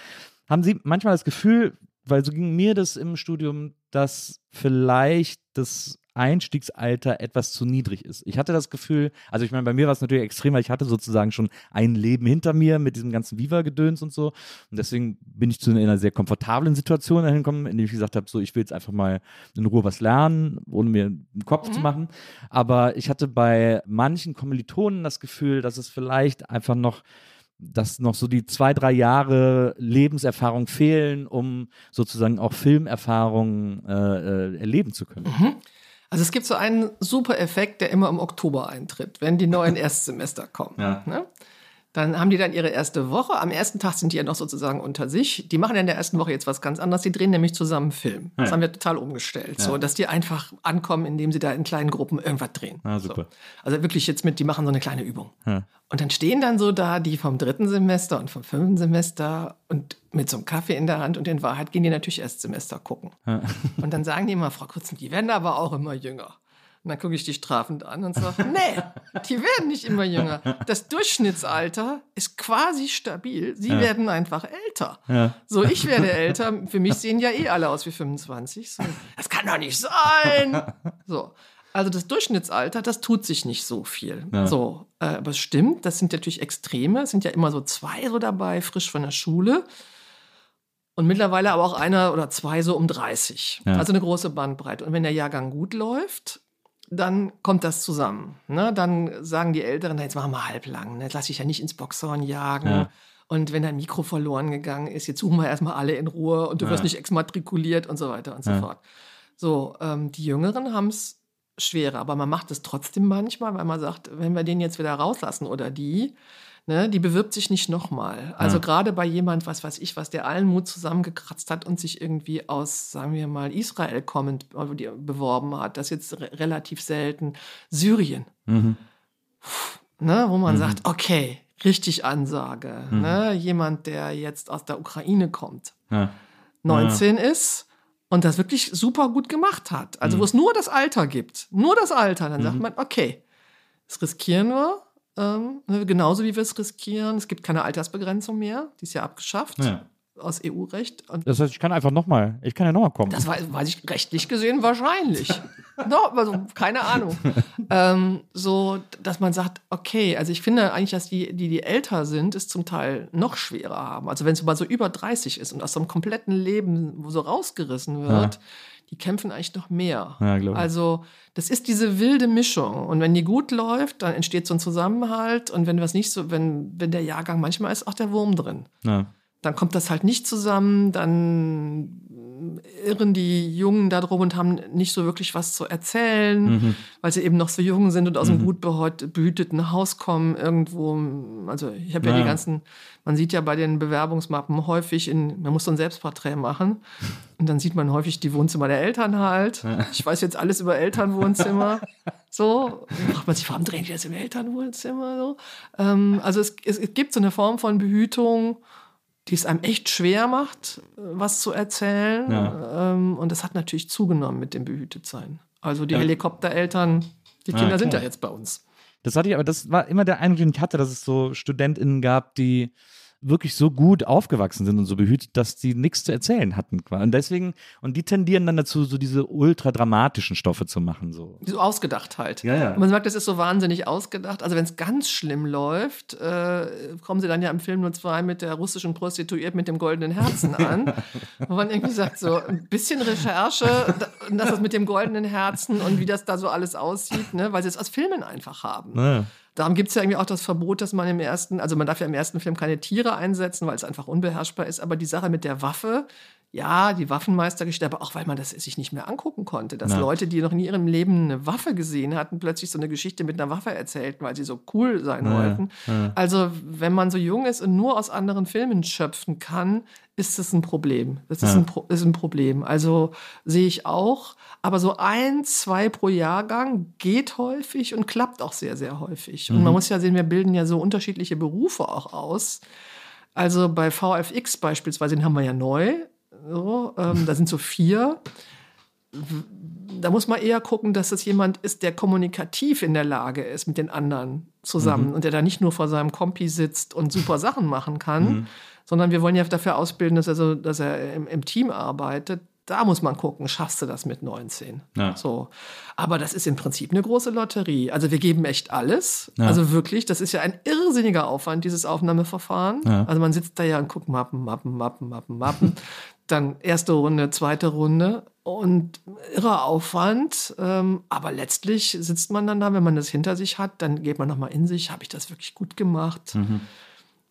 Haben Sie manchmal das Gefühl, weil so ging mir das im Studium, dass vielleicht das Einstiegsalter etwas zu niedrig ist. Ich hatte das Gefühl, also ich meine, bei mir war es natürlich extrem, weil ich hatte sozusagen schon ein Leben hinter mir mit diesem ganzen Viva-Gedöns und so. Und deswegen bin ich zu einer sehr komfortablen Situation dahin gekommen, in dem ich gesagt habe, so ich will jetzt einfach mal in Ruhe was lernen, ohne mir einen Kopf zu machen. Aber ich hatte bei manchen Kommilitonen das Gefühl, dass es vielleicht einfach noch dass noch so die zwei, drei Jahre Lebenserfahrung fehlen, um sozusagen auch Filmerfahrungen äh, äh, erleben zu können. Also es gibt so einen super Effekt, der immer im Oktober eintritt, wenn die neuen Erstsemester kommen. Ja. Ne? Dann haben die dann ihre erste Woche. Am ersten Tag sind die ja noch sozusagen unter sich. Die machen in der ersten Woche jetzt was ganz anderes. Die drehen nämlich zusammen einen Film. Das Ja. haben wir total umgestellt. Ja. So, dass die einfach ankommen, indem sie da in kleinen Gruppen irgendwas drehen. Ah, super. So. Also wirklich jetzt mit, die machen so eine kleine Übung. Ja. Und dann stehen dann so da die vom dritten Semester und vom fünften Semester und mit so einem Kaffee in der Hand und in Wahrheit gehen die natürlich Erstsemester gucken. Und dann sagen die immer, Frau Kurzen, die werden aber auch immer jünger. Und dann gucke ich die strafend an und sage, nee, die werden nicht immer jünger. Das Durchschnittsalter ist quasi stabil. Sie werden einfach älter. Ja. So, ich werde älter. Für mich sehen ja eh alle aus wie 25. So, das kann doch nicht sein. So. Also das Durchschnittsalter, das tut sich nicht so viel. Ja. So, äh, aber es stimmt, das sind natürlich Extreme. Es sind ja immer so zwei so dabei, frisch von der Schule. Und mittlerweile aber auch einer oder zwei so um 30. Ja. Also eine große Bandbreite. Und wenn der Jahrgang gut läuft, dann kommt das zusammen. Ne? Dann sagen die Älteren, jetzt machen wir halblang. Ne? Jetzt lass ich ja nicht ins Boxhorn jagen. Ja. Und wenn dein Mikro verloren gegangen ist, jetzt suchen wir erstmal alle in Ruhe und du Ja. wirst nicht exmatrikuliert und so weiter und so fort. So, ähm, die Jüngeren haben es schwerer, aber man macht es trotzdem manchmal, weil man sagt, wenn wir den jetzt wieder rauslassen oder die, ne, die bewirbt sich nicht nochmal. Also Ja. gerade bei jemand, was weiß ich, was der allen Mut zusammengekratzt hat und sich irgendwie aus, sagen wir mal, Israel kommend äh, beworben hat, das jetzt re relativ selten, Syrien, Mhm. ne, wo man sagt, okay, richtig Ansage, ne, jemand, der jetzt aus der Ukraine kommt, Ja. 19 ist und das wirklich super gut gemacht hat. Also Mhm. wo es nur das Alter gibt, nur das Alter, dann sagt man, okay, das riskieren wir, ähm, ne, genauso wie wir es riskieren. Es gibt keine Altersbegrenzung mehr, die ist ja abgeschafft. Ja. aus EU-Recht. Das heißt, ich kann einfach nochmal, ich kann ja nochmal kommen. Das weiß, weiß ich rechtlich gesehen wahrscheinlich. no, also keine Ahnung. ähm, so, dass man sagt, okay, also ich finde eigentlich, dass die, die, die älter sind, es zum Teil noch schwerer haben. Also wenn es mal so über 30 ist und aus so einem kompletten Leben so rausgerissen wird, ja. Die kämpfen eigentlich noch mehr. Ja, also das ist diese wilde Mischung. Und wenn die gut läuft, dann entsteht so ein Zusammenhalt. Und wenn was nicht so, wenn, wenn der Jahrgang, manchmal ist auch der Wurm drin. Ja dann kommt das halt nicht zusammen, dann irren die Jungen da drum und haben nicht so wirklich was zu erzählen, mhm. weil sie eben noch so jung sind und aus mhm. einem gut behüteten Haus kommen irgendwo. Also ich habe ja. ja. die ganzen, man sieht ja bei den Bewerbungsmappen häufig in, man muss so ein Selbstporträt machen und dann sieht man häufig die Wohnzimmer der Eltern halt. Ja. Ich weiß jetzt alles über Elternwohnzimmer. so, macht man sich, warum drehen die jetzt im Elternwohnzimmer? So. Ähm, also es, es, es gibt so eine Form von Behütung, die es einem echt schwer macht, was zu erzählen. Ja. Ähm, und das hat natürlich zugenommen mit dem Behütetsein. Also die ja. Helikoptereltern, die Kinder ja, sind ja jetzt bei uns. Das hatte ich, aber das war immer der Eindruck, den ich hatte, dass es so StudentInnen gab, die wirklich so gut aufgewachsen sind und so behütet, dass die nichts zu erzählen hatten. Und deswegen, und die tendieren dann dazu, so diese ultra dramatischen Stoffe zu machen. So, so ausgedacht halt. Ja, ja. Und man sagt, das ist so wahnsinnig ausgedacht. Also wenn es ganz schlimm läuft, äh, kommen sie dann ja im Film nur zwei mit der russischen Prostituierten mit dem goldenen Herzen an. wo man irgendwie sagt, so ein bisschen Recherche, das ist mit dem goldenen Herzen und wie das da so alles aussieht, ne? weil sie es aus Filmen einfach haben. Ja. Darum gibt es ja irgendwie auch das Verbot, dass man im ersten, also man darf ja im ersten Film keine Tiere einsetzen, weil es einfach unbeherrschbar ist. Aber die Sache mit der Waffe, ja, die Waffenmeistergeschichte, aber auch weil man das sich nicht mehr angucken konnte, dass ja. Leute, die noch nie in ihrem Leben eine Waffe gesehen hatten, plötzlich so eine Geschichte mit einer Waffe erzählten, weil sie so cool sein ja, wollten. Ja. Also wenn man so jung ist und nur aus anderen Filmen schöpfen kann, ist das ein Problem. Das ist, ein, ist ein Problem. Also sehe ich auch. Aber so ein, zwei pro Jahrgang geht häufig und klappt auch sehr, sehr häufig. Und mhm. man muss ja sehen, wir bilden ja so unterschiedliche Berufe auch aus. Also bei VFX beispielsweise, den haben wir ja neu. So, ähm, da sind so vier. Da muss man eher gucken, dass es jemand ist, der kommunikativ in der Lage ist mit den anderen zusammen mhm. und der da nicht nur vor seinem Kompi sitzt und super Sachen machen kann, mhm. Sondern wir wollen ja dafür ausbilden, dass er, so, dass er im, im Team arbeitet da muss man gucken, schaffst du das mit 19? Ja. So. Aber das ist im Prinzip eine große Lotterie. Also wir geben echt alles. Ja. Also wirklich, das ist ja ein irrsinniger Aufwand, dieses Aufnahmeverfahren. Ja. Also man sitzt da ja und guckt Mappen, Mappen, Mappen, Mappen, Mappen. Dann erste Runde, zweite Runde und irrer Aufwand. Ähm, aber letztlich sitzt man dann da, wenn man das hinter sich hat, dann geht man nochmal in sich, habe ich das wirklich gut gemacht? Mhm.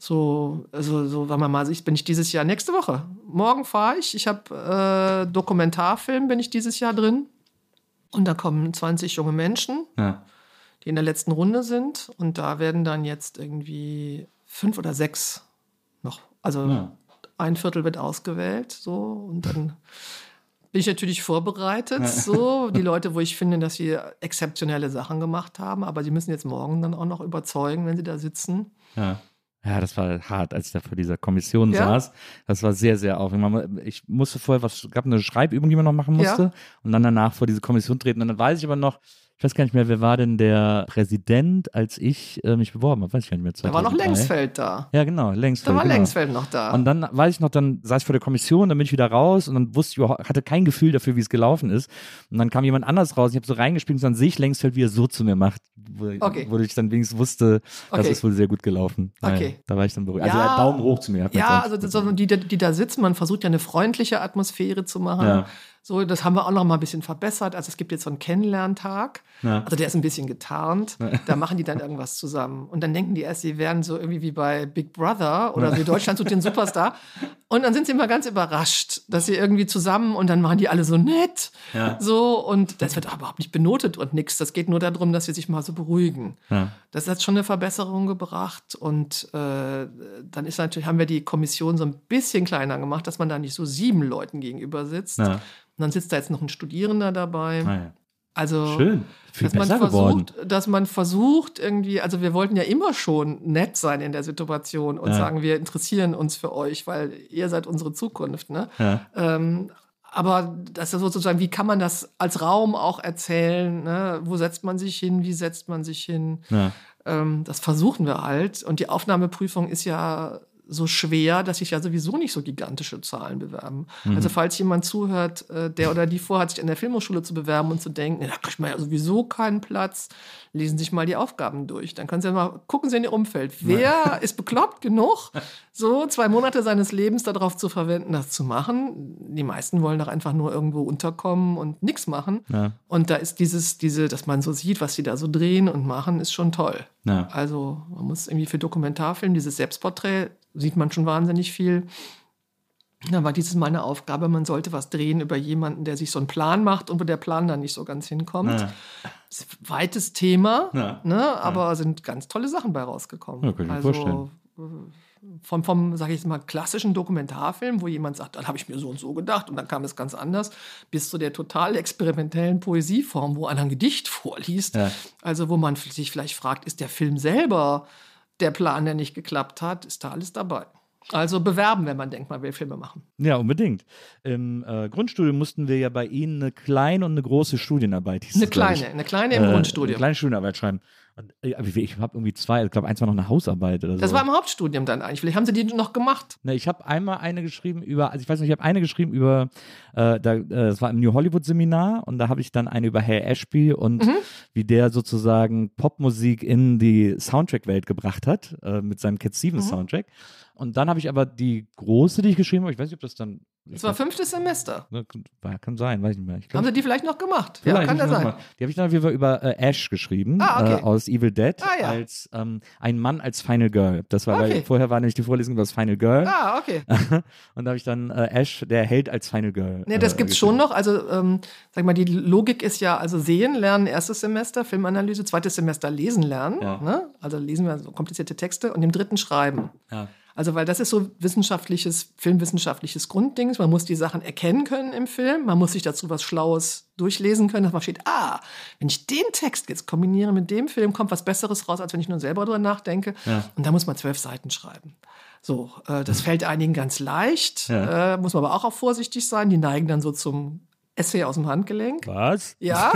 So, also so, wenn man mal sieht, bin ich dieses Jahr nächste Woche. Morgen fahre ich. Ich habe äh, Dokumentarfilm, bin ich dieses Jahr drin. Und da kommen 20 junge Menschen, ja. die in der letzten Runde sind. Und da werden dann jetzt irgendwie fünf oder sechs noch. Also ja. ein Viertel wird ausgewählt. So, und dann bin ich natürlich vorbereitet. So, die Leute, wo ich finde, dass sie exzeptionelle Sachen gemacht haben. Aber sie müssen jetzt morgen dann auch noch überzeugen, wenn sie da sitzen. Ja. Ja, das war hart, als ich da vor dieser Kommission ja? saß. Das war sehr, sehr aufregend. Ich musste vorher was, gab eine Schreibübung, die man noch machen musste. Ja. Und dann danach vor diese Kommission treten. Und dann weiß ich aber noch, ich weiß gar nicht mehr, wer war denn der Präsident, als ich äh, mich beworben habe, weiß ich gar nicht mehr. 2003. Da war noch Längsfeld da. Ja, genau, Längsfeld. Da war genau. Längsfeld noch da. Und dann weiß ich noch, dann saß ich vor der Kommission, dann bin ich wieder raus und dann wusste ich, hatte kein Gefühl dafür, wie es gelaufen ist. Und dann kam jemand anders raus, ich habe so reingespielt und dann sehe ich Längsfeld, wie er so zu mir macht, wo, okay. wo ich dann wenigstens wusste, das okay. ist wohl sehr gut gelaufen. Okay. da war ich dann beruhigt. Also ja, Daumen hoch zu mir. Ja, also das, die, die da sitzen, man versucht ja eine freundliche Atmosphäre zu machen. Ja. So, das haben wir auch noch mal ein bisschen verbessert. Also es gibt jetzt so einen Kennenlerntag. Ja. Also der ist ein bisschen getarnt. Ja. Da machen die dann irgendwas zusammen. Und dann denken die erst, sie wären so irgendwie wie bei Big Brother oder wie Deutschland sucht den Superstar. Und dann sind sie immer ganz überrascht, dass sie irgendwie zusammen und dann waren die alle so nett. Ja. So, und das wird aber überhaupt nicht benotet und nichts. Das geht nur darum, dass sie sich mal so beruhigen. Das hat schon eine Verbesserung gebracht. Und äh, dann ist natürlich, haben wir die Kommission so ein bisschen kleiner gemacht, dass man da nicht so sieben Leuten gegenüber sitzt. Und dann sitzt da jetzt noch ein Studierender dabei. Ah, ja. Also, Schön. dass man versucht, geworden. dass man versucht irgendwie, also wir wollten ja immer schon nett sein in der Situation und ja. sagen, wir interessieren uns für euch, weil ihr seid unsere Zukunft. Ne? Ja. Ähm, aber das ist sozusagen, wie kann man das als Raum auch erzählen? Ne? Wo setzt man sich hin? Wie setzt man sich hin? Ja. Ähm, das versuchen wir halt. Und die Aufnahmeprüfung ist ja so schwer, dass sich ja sowieso nicht so gigantische Zahlen bewerben. Mhm. Also falls jemand zuhört, äh, der oder die vorhat, sich an der Filmhochschule zu bewerben und zu denken, da kriegt man ja sowieso keinen Platz, lesen sich mal die Aufgaben durch. Dann können Sie ja mal gucken Sie in Ihr Umfeld. Wer ist bekloppt genug, so zwei Monate seines Lebens darauf zu verwenden, das zu machen? Die meisten wollen doch einfach nur irgendwo unterkommen und nichts machen. Ja. Und da ist dieses, diese, dass man so sieht, was sie da so drehen und machen, ist schon toll. Ja. Also man muss irgendwie für Dokumentarfilm, dieses Selbstporträt, sieht man schon wahnsinnig viel. Da war dieses Mal eine Aufgabe, man sollte was drehen über jemanden, der sich so einen Plan macht und wo der Plan dann nicht so ganz hinkommt. Ja. Das ist ein weites Thema, Ja. ne, aber sind ganz tolle Sachen bei rausgekommen. Ja, kann ich mir also, vorstellen. äh, Vom, vom sage ich jetzt mal, klassischen Dokumentarfilm, wo jemand sagt, dann habe ich mir so und so gedacht und dann kam es ganz anders, bis zu der total experimentellen Poesieform, wo einer ein Gedicht vorliest. Ja. Also wo man sich vielleicht fragt, ist der Film selber der Plan, der nicht geklappt hat, ist da alles dabei. Also bewerben, wenn man denkt, man will Filme machen. Ja, unbedingt. Im äh, Grundstudium mussten wir ja bei Ihnen eine kleine und eine große Studienarbeit. hieß Eine ich. kleine, eine kleine im Äh, Grundstudium. Eine kleine Studienarbeit schreiben. Und, äh, ich habe irgendwie zwei, ich glaube, eins war noch eine Hausarbeit oder so. Das war im Hauptstudium dann eigentlich. Vielleicht haben sie die noch gemacht. Ne, ich habe einmal eine geschrieben über, also ich weiß nicht, ich habe eine geschrieben über, äh, da, äh, das war im New Hollywood Seminar und da habe ich dann eine über Hal Ashby und Mhm. wie der sozusagen Popmusik in die Soundtrack-Welt gebracht hat äh, mit seinem Cat Mhm. Stevens Soundtrack. Und dann habe ich aber die große, die ich geschrieben habe, ich weiß nicht, ob das dann. Das war fünftes Semester. Ne, kann- sein, weiß ich nicht mehr. Ich glaub, Haben sie die vielleicht noch gemacht? Vielleicht, ja, kann ja sein. mal- Die habe ich dann auf jeden Fall über äh, Ash geschrieben, Ah, okay. äh, aus Evil Dead, Ah, ja. als ähm, ein Mann als Final Girl. Das war, weil Okay. vorher war nämlich die Vorlesung über das Final Girl. Ah, okay. Und da habe ich dann äh, Ash, der Held als Final Girl. Ne, das äh, gibt's geschrieben. schon noch. Also, ähm, sag mal, die Logik ist ja, also sehen lernen, erstes Semester, Filmanalyse, zweites Semester lesen lernen. Ja. Ne? Also lesen wir so komplizierte Texte und im dritten schreiben. Ja. Also, weil das ist so wissenschaftliches, filmwissenschaftliches Grundding. Man muss die Sachen erkennen können im Film. Man muss sich dazu was Schlaues durchlesen können, dass man steht, ah, wenn ich den Text jetzt kombiniere mit dem Film, kommt was Besseres raus, als wenn ich nur selber drüber nachdenke. Ja. Und da muss man zwölf Seiten schreiben. So, äh, das fällt einigen ganz leicht, Ja. äh, muss man aber auch, auch vorsichtig sein. Die neigen dann so zum Essay aus dem Handgelenk. Was? Ja,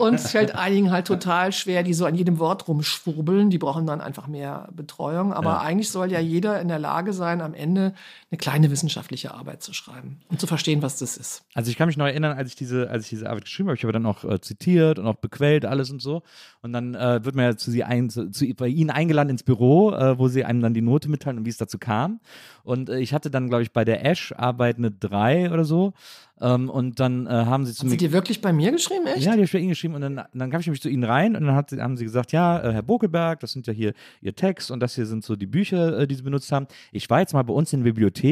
und es fällt einigen halt total schwer, die so an jedem Wort rumschwurbeln. Die brauchen dann einfach mehr Betreuung. Aber Ja. eigentlich soll ja jeder in der Lage sein, am Ende eine kleine wissenschaftliche Arbeit zu schreiben und zu verstehen, was das ist. Also ich kann mich noch erinnern, als ich diese, als ich diese Arbeit geschrieben habe, ich habe dann auch äh, zitiert und auch bequält alles und so. Und dann äh, wird man ja zu sie ein, zu, zu bei ihnen eingeladen ins Büro, äh, wo sie einem dann die Note mitteilen und wie es dazu kam. Und äh, ich hatte dann, glaube ich, bei der Ash-Arbeit eine 3 oder so. Ähm, und dann äh, haben sie zu mir Sie die wirklich bei mir geschrieben, echt? Ja, die habe ich bei Ihnen geschrieben und dann, dann kam ich nämlich zu Ihnen rein und dann hat, haben Sie gesagt, ja, äh, Herr Bokelberg, das sind ja hier Ihr Text und das hier sind so die Bücher, die Sie benutzt haben. Ich war jetzt mal bei uns in der Bibliothek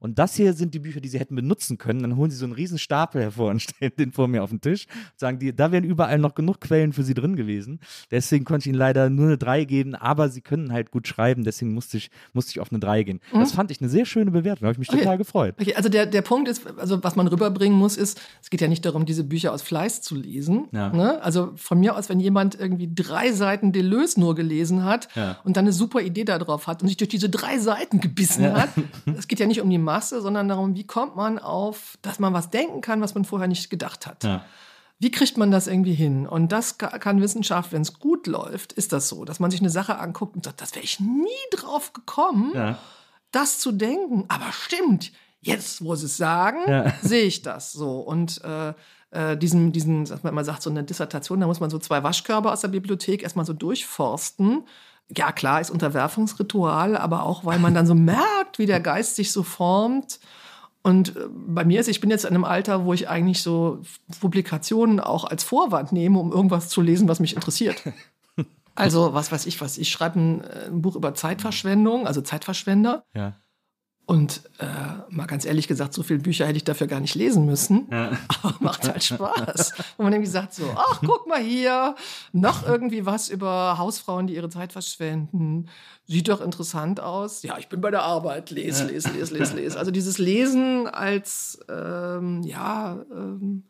und das hier sind die Bücher, die Sie hätten benutzen können. Dann holen Sie so einen riesen Stapel hervor und stellen den vor mir auf den Tisch und sagen, die, da wären überall noch genug Quellen für Sie drin gewesen. Deswegen konnte ich Ihnen leider nur eine 3 geben, aber Sie können halt gut schreiben, deswegen musste ich, musste ich auf eine 3 gehen. Das fand ich eine sehr schöne Bewertung, da habe ich mich Okay. total gefreut. Okay, also der, der Punkt ist, also was man rüberbringen muss, ist, es geht ja nicht darum, diese Bücher aus Fleiß zu lesen. Ja. Ne? Also von mir aus, wenn jemand irgendwie drei Seiten Deleuze nur gelesen hat Ja. und dann eine super Idee darauf hat und sich durch diese drei Seiten gebissen hat, es geht ja nicht um die Masse, sondern darum, wie kommt man auf, dass man was denken kann, was man vorher nicht gedacht hat. Ja. Wie kriegt man das irgendwie hin? Und das ka- kann Wissenschaft, wenn es gut läuft, ist das so, dass man sich eine Sache anguckt und sagt, das wäre ich nie drauf gekommen Ja. das zu denken. Aber stimmt, jetzt, wo sie es sagen, Ja. sehe ich das so. Und äh, äh, diesen, diesen, man immer sagt, so eine Dissertation, da muss man so zwei Waschkörbe aus der Bibliothek erstmal so durchforsten. Ja, klar, ist Unterwerfungsritual, aber auch, weil man dann so merkt, wie der Geist sich so formt. Und äh, bei mir ist, ich bin jetzt in einem Alter, wo ich eigentlich so Publikationen auch als Vorwand nehme, um irgendwas zu lesen, was mich interessiert. Also, was weiß ich was, ich schreibe ein, äh, ein Buch über Zeitverschwendung, also Zeitverschwender. Ja. Und äh, mal ganz ehrlich gesagt, so viele Bücher hätte ich dafür gar nicht lesen müssen. Aber macht halt Spaß. Wo man irgendwie sagt so, ach, guck mal hier, noch irgendwie was über Hausfrauen, die ihre Zeit verschwenden. Sieht doch interessant aus. Ja, ich bin bei der Arbeit. Les, les, les, les, les. Also dieses Lesen als, ähm, ja, ähm,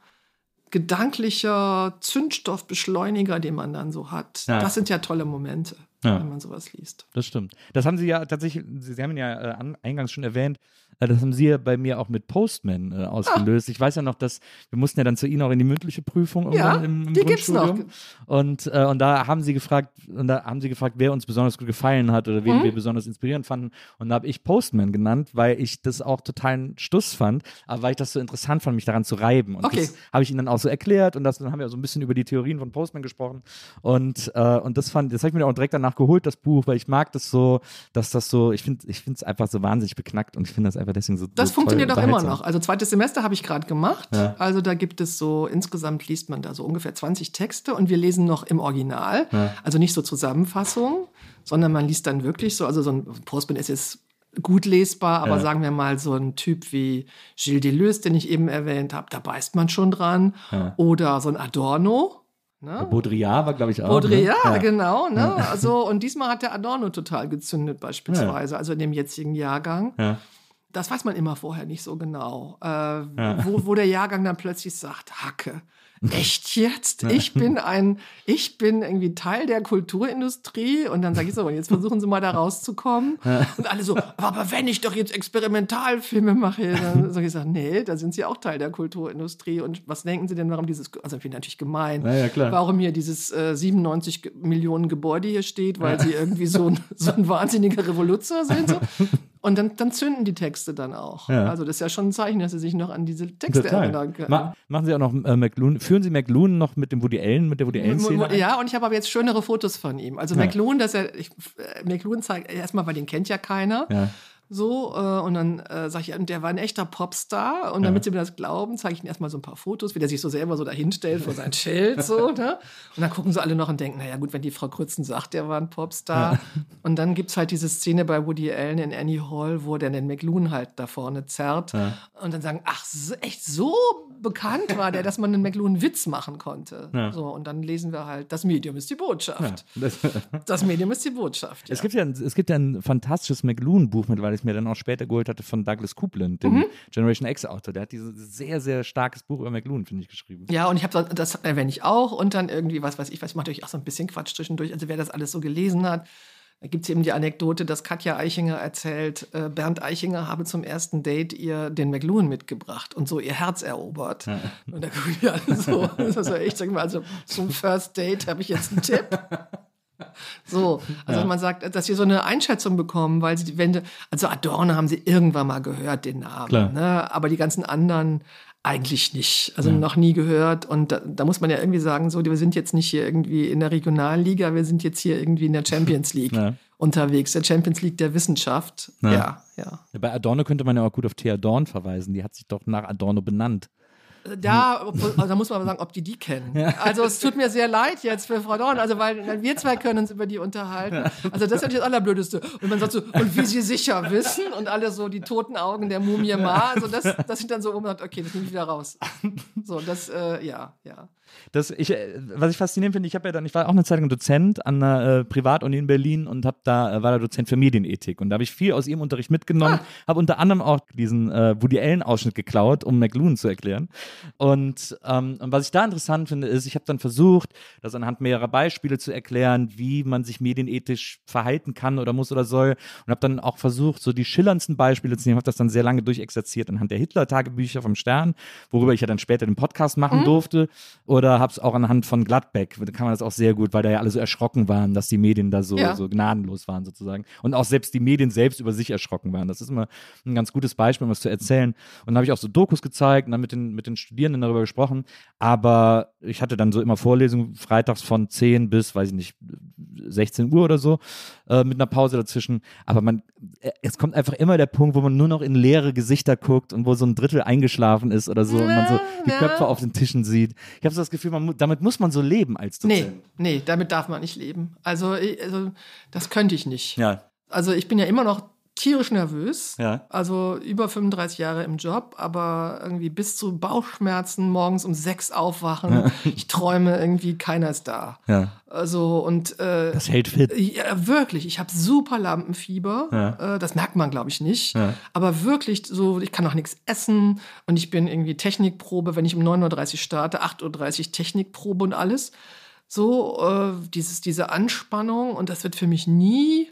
gedanklicher Zündstoffbeschleuniger, den man dann so hat. Ja. Das sind ja tolle Momente. Ja. wenn man sowas liest. Das stimmt. Das haben Sie ja tatsächlich, Sie, haben ihn ja äh, an, eingangs schon erwähnt, äh, das haben Sie ja bei mir auch mit Postman äh, ausgelöst. Ich weiß ja noch, dass wir mussten ja dann zu Ihnen auch in die mündliche Prüfung Ja, im, im die gibt's Grundstudium. Und, äh, und da haben Sie gefragt, und da haben Sie gefragt, wer uns besonders gut gefallen hat oder Mhm. wen wir besonders inspirierend fanden. Und da habe ich Postman genannt, weil ich das auch totalen Stuss fand, aber weil ich das so interessant fand, mich daran zu reiben. Und Okay. das habe ich Ihnen dann auch so erklärt und das, dann haben wir so ein bisschen über die Theorien von Postman gesprochen. Und, äh, und das fand, das habe ich mir auch direkt danach geholt, das Buch, weil ich mag das so, dass das so, ich finde ich finde es einfach so wahnsinnig beknackt und ich finde das einfach deswegen so Das so funktioniert auch immer noch. Also zweites Semester habe ich gerade gemacht. Ja. Also da gibt es so, insgesamt liest man da so ungefähr 20 Texte und wir lesen noch im Original. Ja. Also nicht so Zusammenfassungen, sondern man liest dann wirklich so, also so ein Postman ist jetzt gut lesbar, aber Ja. sagen wir mal so ein Typ wie Gilles Deleuze, den ich eben erwähnt habe, da beißt man schon dran. Ja. Oder so ein Adorno. Ne? Baudrillard war, glaube ich, auch. Baudrillard, ne? ja. genau. Ne? Also, und diesmal hat der Adorno total gezündet, beispielsweise, also in dem jetzigen Jahrgang. Ja. Das weiß man immer vorher nicht so genau. Äh, wo, wo der Jahrgang dann plötzlich sagt, Hacke, echt jetzt? Ich bin ein, ich bin irgendwie Teil der Kulturindustrie und dann sage ich so, jetzt versuchen Sie mal da rauszukommen. Und alle so, aber wenn ich doch jetzt Experimentalfilme mache, dann sage ich so, nee, da sind Sie auch Teil der Kulturindustrie. Und was denken Sie denn, warum dieses, also ich finde natürlich gemein, Ja, ja, warum hier dieses äh, 97 Ge- Millionen Gebäude hier steht, weil Sie irgendwie so ein, so ein wahnsinniger Revoluzer sind. So. Und dann, dann zünden die Texte dann auch. Ja. Also das ist ja schon ein Zeichen, dass sie sich noch an diese Texte Total. erinnern können. Ma machen Sie auch noch äh, McLuhan, führen Sie McLuhan noch mit dem Woody Allen, mit der Woody Allen-Szene? ein? Ja, und ich habe aber jetzt schönere Fotos von ihm. Also Ja. McLuhan, dass er, ich, äh, McLuhan zeigt erstmal, weil den kennt ja keiner. Ja. So, äh, und dann äh, sage ich, und der war ein echter Popstar. Und damit sie mir das glauben, zeige ich ihnen erstmal so ein paar Fotos, wie der sich so selber so dahinstellt vor sein Schild. So, ne? Und dann gucken sie alle noch und denken, naja gut, wenn die Frau Krützen sagt, der war ein Popstar. Und dann gibt's halt diese Szene bei Woody Allen in Annie Hall, wo der den McLuhan halt da vorne zerrt. Und dann sagen, ach, so- echt so bekannt war der, dass man einen McLuhan Witz machen konnte. Ja. So, und dann lesen wir halt, das Medium ist die Botschaft. Das, Das Medium ist die Botschaft. Es ja. gibt ja ein, es gibt ja ein fantastisches McLuhan-Buch mit, weil ich es mir dann auch später geholt hatte von Douglas Coupland, dem Mhm. Generation X-Autor. Der hat dieses sehr, sehr starkes Buch über McLuhan, finde ich, geschrieben. Ja, und ich habe das erwähne ich auch und dann irgendwie, was weiß ich, was ich mache natürlich auch so ein bisschen Quatsch zwischendurch. Also wer das alles so gelesen hat, da gibt es eben die Anekdote, dass Katja Eichinger erzählt, äh, Bernd Eichinger habe zum ersten Date ihr den McLuhan mitgebracht und so ihr Herz erobert. Und da gucken die alle so, das ja echt, sag mal, also zum First Date habe ich jetzt einen Tipp. So, also man sagt, dass sie so eine Einschätzung bekommen, weil sie, wenn, also Adorno haben sie irgendwann mal gehört, den Namen, ne? aber die ganzen anderen eigentlich nicht, also noch nie gehört und da, da muss man ja irgendwie sagen, so, wir sind jetzt nicht hier irgendwie in der Regionalliga, wir sind jetzt hier irgendwie in der Champions League Ja. unterwegs, der Champions League der Wissenschaft, Ja. ja, ja. Bei Adorno könnte man ja auch gut auf Thea Dorn verweisen. Die hat sich doch nach Adorno benannt. Da, obwohl- also da muss man aber sagen, ob die die kennen. Also es tut mir sehr leid jetzt für Frau Dorn, also weil, wir zwei können uns über die unterhalten. Also das ist natürlich das Allerblödeste. Und man sagt so, und wie sie sicher wissen und alle so die toten Augen der Mumie Ma, also das, das sind dann so, wo man sagt, okay, das nehme ich wieder raus. So, das, äh, ja, ja. Das, ich, äh, was ich faszinierend finde, ich habe ja dann, ich war auch eine Zeit lang Dozent an einer äh, Privatuni in Berlin und hab da, äh, war da Dozent für Medienethik. Und da habe ich viel aus ihrem Unterricht mitgenommen, habe unter anderem auch diesen äh, Woody Allen Ausschnitt geklaut, um McLuhan zu erklären. Und, ähm, und was ich da interessant finde, ist, ich habe dann versucht, das anhand mehrerer Beispiele zu erklären, wie man sich medienethisch verhalten kann oder muss oder soll. Und habe dann auch versucht, so die schillerndsten Beispiele zu nehmen, habe das dann sehr lange durchexerziert anhand der Hitler-Tagebücher vom Stern, worüber ich ja dann später den Podcast machen durfte oder habe es auch anhand von Gladbeck, da kann man das auch sehr gut, weil da ja alle so erschrocken waren, dass die Medien da so, Ja. so gnadenlos waren sozusagen und auch selbst die Medien selbst über sich erschrocken waren. Das ist immer ein ganz gutes Beispiel, um was zu erzählen. Und dann habe ich auch so Dokus gezeigt und dann mit den, mit den Studierenden darüber gesprochen, aber ich hatte dann so immer Vorlesungen freitags von 10 bis, weiß ich nicht, 16 Uhr oder so, äh, mit einer Pause dazwischen. Aber man, äh, es kommt einfach immer der Punkt, wo man nur noch in leere Gesichter guckt und wo so ein Drittel eingeschlafen ist oder so und man so die Ja. Köpfe auf den Tischen sieht. Ich habe so das Gefühl, man, mu- damit muss man so leben als Nee, Dozent. nee, damit darf man nicht leben. Also, ich- also das könnte ich nicht. Ja, Also ich bin ja immer noch tierisch nervös. Ja. Also über 35 Jahre im Job, aber irgendwie bis zu Bauchschmerzen, morgens um sechs aufwachen. Ich träume irgendwie, keiner ist da. ja. Also und äh, Das hält fit. ja, wirklich, ich habe super Lampenfieber. Ja. Äh, das merkt man, glaube ich, nicht. Ja. Aber wirklich so, ich kann auch nichts essen und ich bin irgendwie Technikprobe, wenn ich um 9.30 Uhr starte, 8.30 Uhr Technikprobe und alles. So, äh, dieses, diese Anspannung und das wird für mich nie,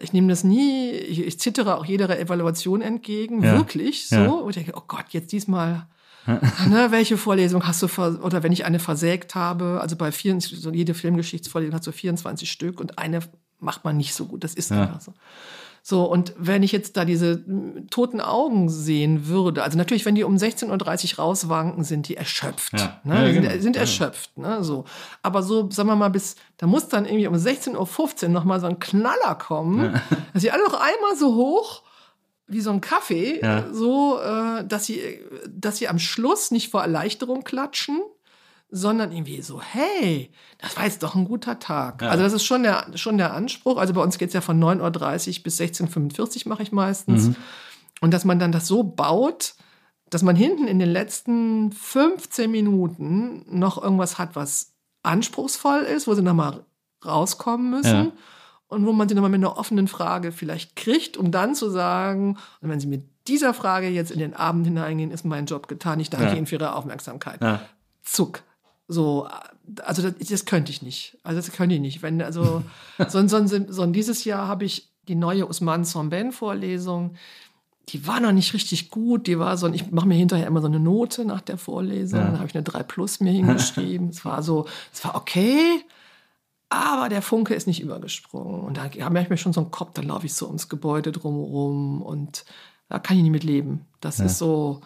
ich nehme das nie, ich, ich zittere auch jeder Evaluation entgegen, Ja. wirklich so. Ja. Und ich denke, oh Gott, jetzt diesmal, ne, welche Vorlesung hast du, ver oder wenn ich eine versägt habe, also bei 24, so jede Filmgeschichtsvorlesung hat so 24 Stück und eine macht man nicht so gut, das ist Ja. einfach so. So, und wenn ich jetzt da diese mm, toten Augen sehen würde, also natürlich, wenn die um 16.30 Uhr rauswanken, sind die erschöpft. Ja. Ne? Ja, Die sind, genau. sind Ja. erschöpft. Ne? So. Aber so, sagen wir mal, bis, da muss dann irgendwie um 16.15 Uhr nochmal so ein Knaller kommen, dass sie alle noch einmal so hoch wie so ein Kaffee, so, äh, dass sie, dass sie am Schluss nicht vor Erleichterung klatschen, sondern irgendwie so, hey, das war jetzt doch ein guter Tag. Also das ist schon der, schon der Anspruch. Also bei uns geht's ja von 9.30 Uhr bis 16.45 Uhr mache ich meistens. Und dass man dann das so baut, dass man hinten in den letzten 15 Minuten noch irgendwas hat, was anspruchsvoll ist, wo sie nochmal rauskommen müssen. Ja. Und wo man sie nochmal mit einer offenen Frage vielleicht kriegt, um dann zu sagen, und wenn Sie mit dieser Frage jetzt in den Abend hineingehen, ist mein Job getan. Ich danke Ja. Ihnen für Ihre Aufmerksamkeit. Ja. Zuck. So, also das, das könnte ich nicht. Also das könnte ich nicht. Wenn, also, so, so, so, so dieses Jahr habe ich die neue Usman Somben Vorlesung. Die war noch nicht richtig gut. Die war so, ich mache mir hinterher immer so eine Note nach der Vorlesung. Dann habe ich eine 3 Plus mir hingeschrieben. es war so, es war okay. Aber der Funke ist nicht übergesprungen. Und da habe ich mir schon so einen Kopf, dann laufe ich so ums Gebäude drumherum und da kann ich nicht mit leben. Das ist so,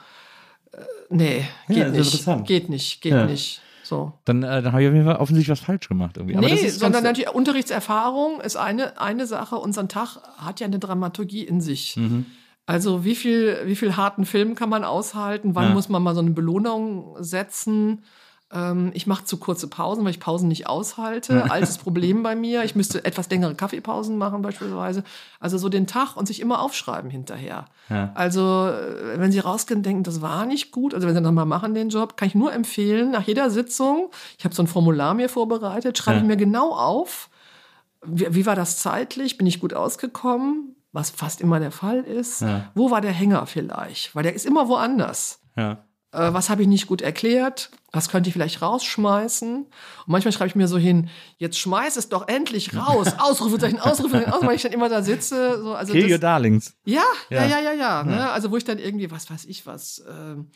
äh, nee, Ja, geht ist nicht. Geht nicht, geht Ja. nicht. So. Dann, äh, dann habe ich auf jeden Fall offensichtlich was falsch gemacht irgendwie. Aber das nee, ist sondern natürlich Unterrichtserfahrung ist eine, eine Sache. Unser Tag hat ja eine Dramaturgie in sich. Mhm. Also wie viel, wie viel harten Film kann man aushalten? Wann Ja. muss man mal so eine Belohnung setzen? Ähm, ich mache zu kurze Pausen, weil ich Pausen nicht aushalte. Altes Problem bei mir. Ich müsste etwas längere Kaffeepausen machen beispielsweise. Also so den Tag und sich immer aufschreiben hinterher. Ja. Also äh, wenn Sie rausgehen und denken, das war nicht gut, also wenn Sie nochmal machen den Job, kann ich nur empfehlen, nach jeder Sitzung, ich habe so ein Formular mir vorbereitet, schreibe Ja. ich mir genau auf, wie, wie war das zeitlich, bin ich gut ausgekommen, was fast immer der Fall ist. Ja. Wo war der Hänger vielleicht? Weil der ist immer woanders. Ja. Äh, was habe ich nicht gut erklärt? Was könnte ich vielleicht rausschmeißen? Und manchmal schreibe ich mir so hin, jetzt schmeiß es doch endlich raus. Ausrufezeichen, Ausrufezeichen, Ausrufezeichen, weil ich dann immer da sitze. So, also Kill das- your darlings. ja, ja, Ja. ja, ja, ja. Ne? Also wo ich dann irgendwie, was weiß ich was, ähm,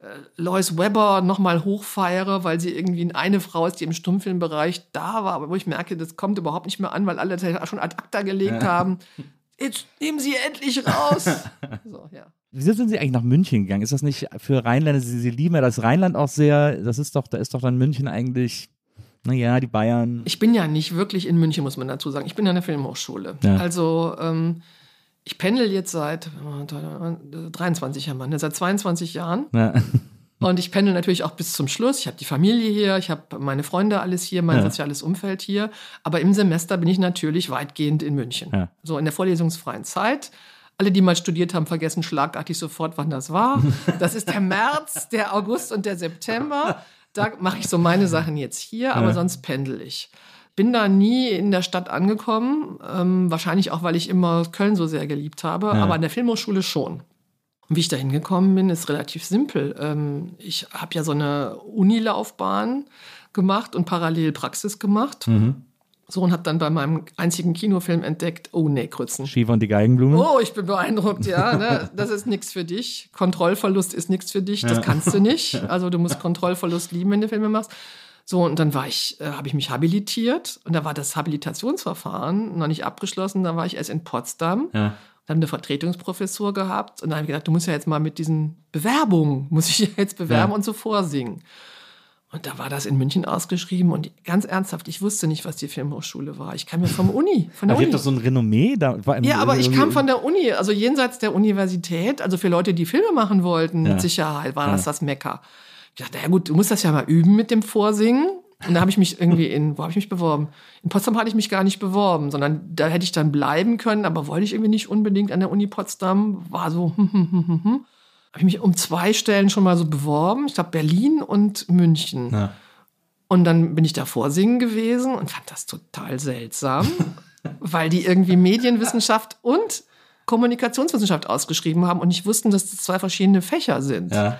äh, Lois Weber nochmal hochfeiere, weil sie irgendwie eine Frau ist, die im Stummfilmbereich da war, aber wo ich merke, das kommt überhaupt nicht mehr an, weil alle das schon ad acta gelegt haben. Jetzt nehmen Sie endlich raus. so, ja. Wieso sind Sie eigentlich nach München gegangen? Ist das nicht für Rheinländer, Sie, Sie lieben ja das Rheinland auch sehr, das ist doch, da ist doch dann München eigentlich, naja, die Bayern. Ich bin ja nicht wirklich in München, muss man dazu sagen. Ich bin an der Filmhochschule. Ja. Also ähm, ich pendel jetzt seit äh, 23 Jahren, ne, seit 22 Jahren. Ja. Und ich pendel natürlich auch bis zum Schluss. Ich habe die Familie hier, ich habe meine Freunde alles hier, mein Ja. soziales Umfeld hier. Aber im Semester bin ich natürlich weitgehend in München. So in der vorlesungsfreien Zeit. Alle, die mal studiert haben, vergessen schlagartig sofort, wann das war. Das ist der März, der August und der September. Da mache ich so meine Sachen jetzt hier, aber Ja. sonst pendel ich. Bin da nie in der Stadt angekommen, ähm, wahrscheinlich auch, weil ich immer Köln so sehr geliebt habe, Ja. aber an der Filmhochschule schon. Und wie ich da hingekommen bin, ist relativ simpel. Ähm, ich habe ja so eine Unilaufbahn gemacht und parallel Praxis gemacht. So und habe dann bei meinem einzigen Kinofilm entdeckt, oh nee, Krützen. Schiefer und die Geigenblume. Oh, ich bin beeindruckt, ja. Ne? Das ist nichts für dich. Kontrollverlust ist nichts für dich. Das kannst du nicht. Also du musst Kontrollverlust lieben, wenn du Filme machst. So, und dann war ich, äh, habe ich mich habilitiert und da war das Habilitationsverfahren noch nicht abgeschlossen. Da war ich erst in Potsdam. Ja. Dann eine Vertretungsprofessur gehabt und dann habe ich gedacht, du musst ja jetzt mal mit diesen Bewerbungen, muss ich ja jetzt bewerben Ja. und so vorsingen. Und da war das in München ausgeschrieben und ganz ernsthaft, ich wusste nicht, was die Filmhochschule war. Ich kam ja vom Uni, von der Aber ihr habt doch so ein Renommee da. War Ja, aber ich kam von der Uni, also jenseits der Universität, also für Leute, die Filme machen wollten, Ja. mit Sicherheit war das das Mekka. Ich dachte, ja gut, du musst das ja mal üben mit dem Vorsingen. Und da habe ich mich irgendwie in, wo habe ich mich beworben? In Potsdam hatte ich mich gar nicht beworben, sondern da hätte ich dann bleiben können, aber wollte ich irgendwie nicht unbedingt an der Uni Potsdam. War so, hm, hm, hm, hm, hm. Habe ich mich um zwei Stellen schon mal so beworben. Ich glaube Berlin und München. Ja. Und dann bin ich da vorsingen gewesen und fand das total seltsam, weil die irgendwie Medienwissenschaft und Kommunikationswissenschaft ausgeschrieben haben und nicht wussten, dass das zwei verschiedene Fächer sind. Ja.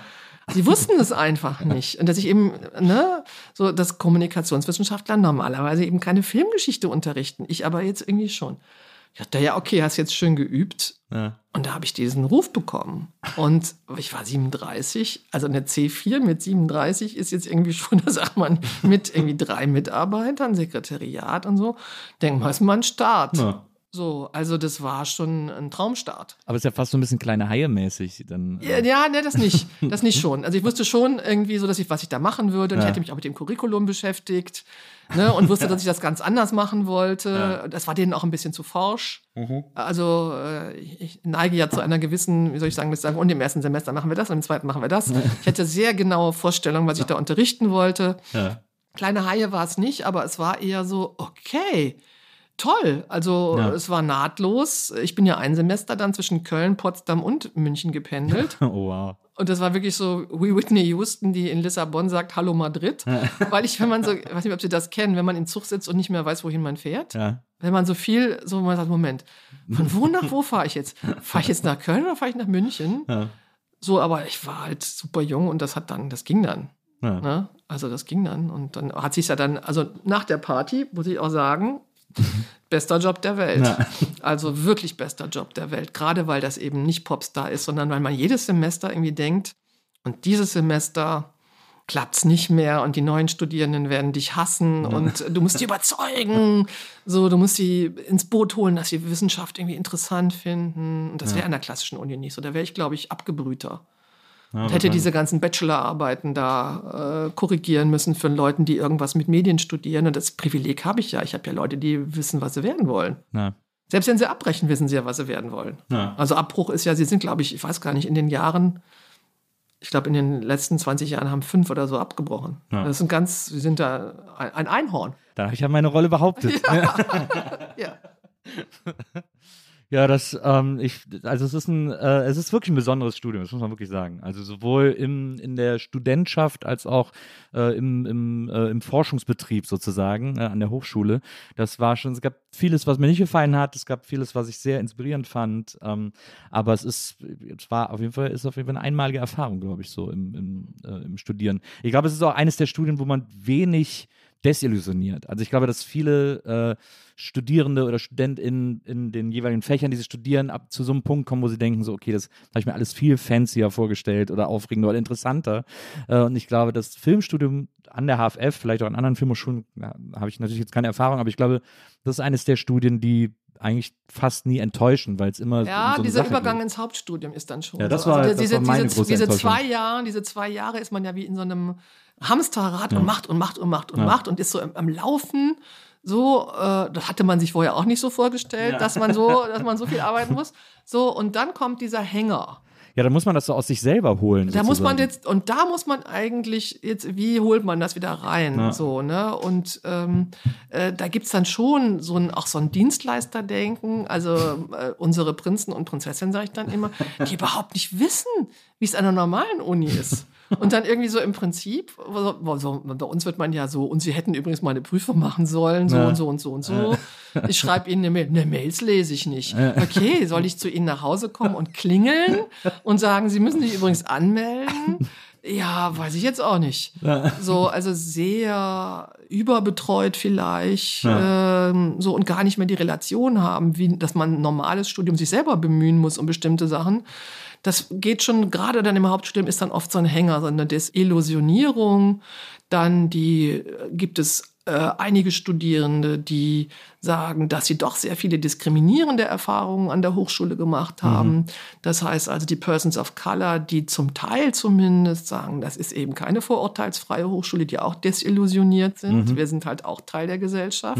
Sie wussten es einfach nicht. Und dass ich eben, ne, so, dass Kommunikationswissenschaftler normalerweise eben keine Filmgeschichte unterrichten. Ich aber jetzt irgendwie schon. Ich dachte, ja, okay, hast jetzt schön geübt. Ja. Und da habe ich diesen Ruf bekommen. Und ich war 37, also eine C4 mit 37 ist jetzt irgendwie schon, da sagt man, mit irgendwie drei Mitarbeitern, Sekretariat und so. Denkt man, ist mal ein Start. Ja. So, also das war schon ein Traumstart. Aber ist ja fast so ein bisschen kleine Haie mäßig dann. Ja, ja, ne, das nicht. Das nicht schon. Also ich wusste schon irgendwie so, dass ich, was ich da machen würde. Und ich Ja. hätte mich auch mit dem Curriculum beschäftigt. Ne, und wusste, dass ich das ganz anders machen wollte. Das war denen auch ein bisschen zu forsch. Also äh, ich neige ja zu einer gewissen, wie soll ich sagen, sagen, und im ersten Semester machen wir das und im zweiten machen wir das. Ich hatte sehr genaue Vorstellungen, was ich da unterrichten wollte. Ja. Kleine Haie war es nicht, aber es war eher so, okay, toll. Also Ja. es war nahtlos. Ich bin ja ein Semester dann zwischen Köln, Potsdam und München gependelt. Oh, wow. Und das war wirklich so wie Whitney Houston, die in Lissabon sagt, Hallo Madrid. Weil ich, wenn man so, ich weiß nicht, ob Sie das kennen, wenn man im Zug sitzt und nicht mehr weiß, wohin man fährt. Ja. Wenn man so viel, so man sagt, Moment, von wo nach wo fahre ich jetzt? Fahre ich jetzt nach Köln oder fahre ich nach München? Ja. So, aber ich war halt super jung und das hat dann, das ging dann. Ja. Ne? Also das ging dann. Und dann hat sich ja dann, also nach der Party, muss ich auch sagen, bester Job der Welt. Ja. Also wirklich bester Job der Welt. Gerade weil das eben nicht Popstar ist, sondern weil man jedes Semester irgendwie denkt, und dieses Semester klappt's nicht mehr und die neuen Studierenden werden dich hassen und du musst die überzeugen. So, du musst sie ins Boot holen, dass sie Wissenschaft irgendwie interessant finden. Und das wäre an der klassischen Uni nicht so. Da wäre ich, glaube ich, abgebrühter. Ja, hätte diese ganzen Bachelorarbeiten da äh, korrigieren müssen für Leuten, die irgendwas mit Medien studieren. Und das Privileg habe ich ja. Ich habe ja Leute, die wissen, was sie werden wollen. Ja. Selbst wenn sie abbrechen, wissen sie ja, was sie werden wollen. Ja. Also Abbruch ist ja, sie sind, glaube ich, ich weiß gar nicht, in den Jahren, ich glaube, in den letzten 20 Jahren haben fünf oder so abgebrochen. Ja. Das sind ganz, sie sind da ein, ein Einhorn. Da habe ich ja meine Rolle behauptet. Ja. Ja, das, ähm, ich, also es ist ein, äh, es ist wirklich ein besonderes Studium, das muss man wirklich sagen. Also sowohl im, in der Studentschaft als auch äh, im, im, äh, im Forschungsbetrieb sozusagen äh, an der Hochschule. Das war schon, es gab vieles, was mir nicht gefallen hat, es gab vieles, was ich sehr inspirierend fand. Ähm, aber es ist, es war auf jeden Fall, ist auf jeden Fall eine einmalige Erfahrung, glaube ich, so im, im, äh, im Studieren. Ich glaube, es ist auch eines der Studien, wo man wenig desillusioniert. Also ich glaube, dass viele äh, Studierende oder StudentInnen in den jeweiligen Fächern, die sie studieren, ab zu so einem Punkt kommen, wo sie denken, so, okay, das habe ich mir alles viel fancier vorgestellt oder aufregender oder interessanter. Äh, und ich glaube, das Filmstudium an der HFF, vielleicht auch an anderen Filmhochschulen, habe ich natürlich jetzt keine Erfahrung, aber ich glaube, das ist eines der Studien, die eigentlich fast nie enttäuschen, weil es immer Ja, so dieser Sache Übergang geht. ins Hauptstudium ist dann schon. Ja, das so. war- also das diese, war meine diese, große diese zwei Jahre, diese zwei Jahre ist man ja wie in so einem Hamsterrad und macht und macht und macht und Ja. macht und ist so am, am Laufen. So, äh, das hatte man sich vorher auch nicht so vorgestellt, dass man so, dass man so viel arbeiten muss. So, und dann kommt dieser Hänger. Ja, da muss man das so aus sich selber holen. Da muss man sozusagen. jetzt, und da muss man eigentlich jetzt, wie holt man das wieder rein? Ja. So, ne? Und ähm, äh, da gibt's dann schon so ein, auch so ein Dienstleisterdenken. Also äh, unsere Prinzen und Prinzessinnen, sage ich dann immer, die überhaupt nicht wissen, wie es an einer normalen Uni ist. Und dann irgendwie so im Prinzip, so, so, bei uns wird man ja so, und sie hätten übrigens mal eine Prüfung machen sollen, so Ja. und so und so und so. Ich schreibe ihnen eine Mail. Ne, Mails lese ich nicht. Okay, soll ich zu ihnen nach Hause kommen und klingeln und sagen, sie müssen sich übrigens anmelden? Ja, weiß ich jetzt auch nicht. So, also sehr überbetreut vielleicht, ähm, so und gar nicht mehr die Relation haben, wie dass man ein normales Studium sich selber bemühen muss um bestimmte Sachen. Das geht schon, gerade dann im Hauptstudium ist dann oft so ein Hänger, so eine Desillusionierung. Dann die äh, gibt es äh, einige Studierende, die sagen, dass sie doch sehr viele diskriminierende Erfahrungen an der Hochschule gemacht haben. Das heißt also die Persons of Color, die zum Teil zumindest sagen, das ist eben keine vorurteilsfreie Hochschule, die auch desillusioniert sind. Wir sind halt auch Teil der Gesellschaft.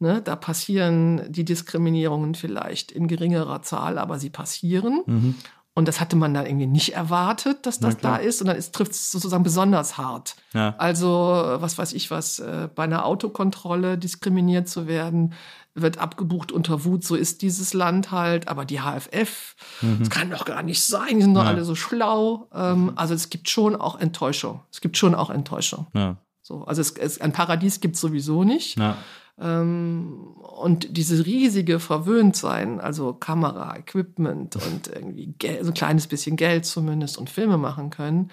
Ne, da passieren die Diskriminierungen vielleicht in geringerer Zahl, aber sie passieren. Und das hatte man dann irgendwie nicht erwartet, dass das da ist. Und dann trifft es sozusagen besonders hart. Ja. Also, was weiß ich was, äh, bei einer Autokontrolle diskriminiert zu werden, wird abgebucht unter Wut, so ist dieses Land halt. Aber die HFF, das kann doch gar nicht sein, die sind doch Ja. alle so schlau. Ähm, also es gibt schon auch Enttäuschung. Es gibt schon auch Enttäuschung. Ja. So, also es, es, ein Paradies gibt es sowieso nicht. Ähm, und diese riesige Verwöhntsein, also Kamera, Equipment und irgendwie Geld, so ein kleines bisschen Geld zumindest und Filme machen können,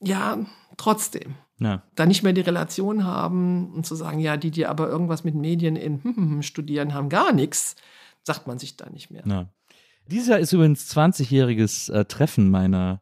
ja, trotzdem. Ja. Da nicht mehr die Relation haben und zu sagen, ja, die, die aber irgendwas mit Medien in hm, hm, hm, studieren, haben gar nichts, sagt man sich da nicht mehr. Ja. Dieses Jahr ist übrigens 20-jähriges äh, Treffen meiner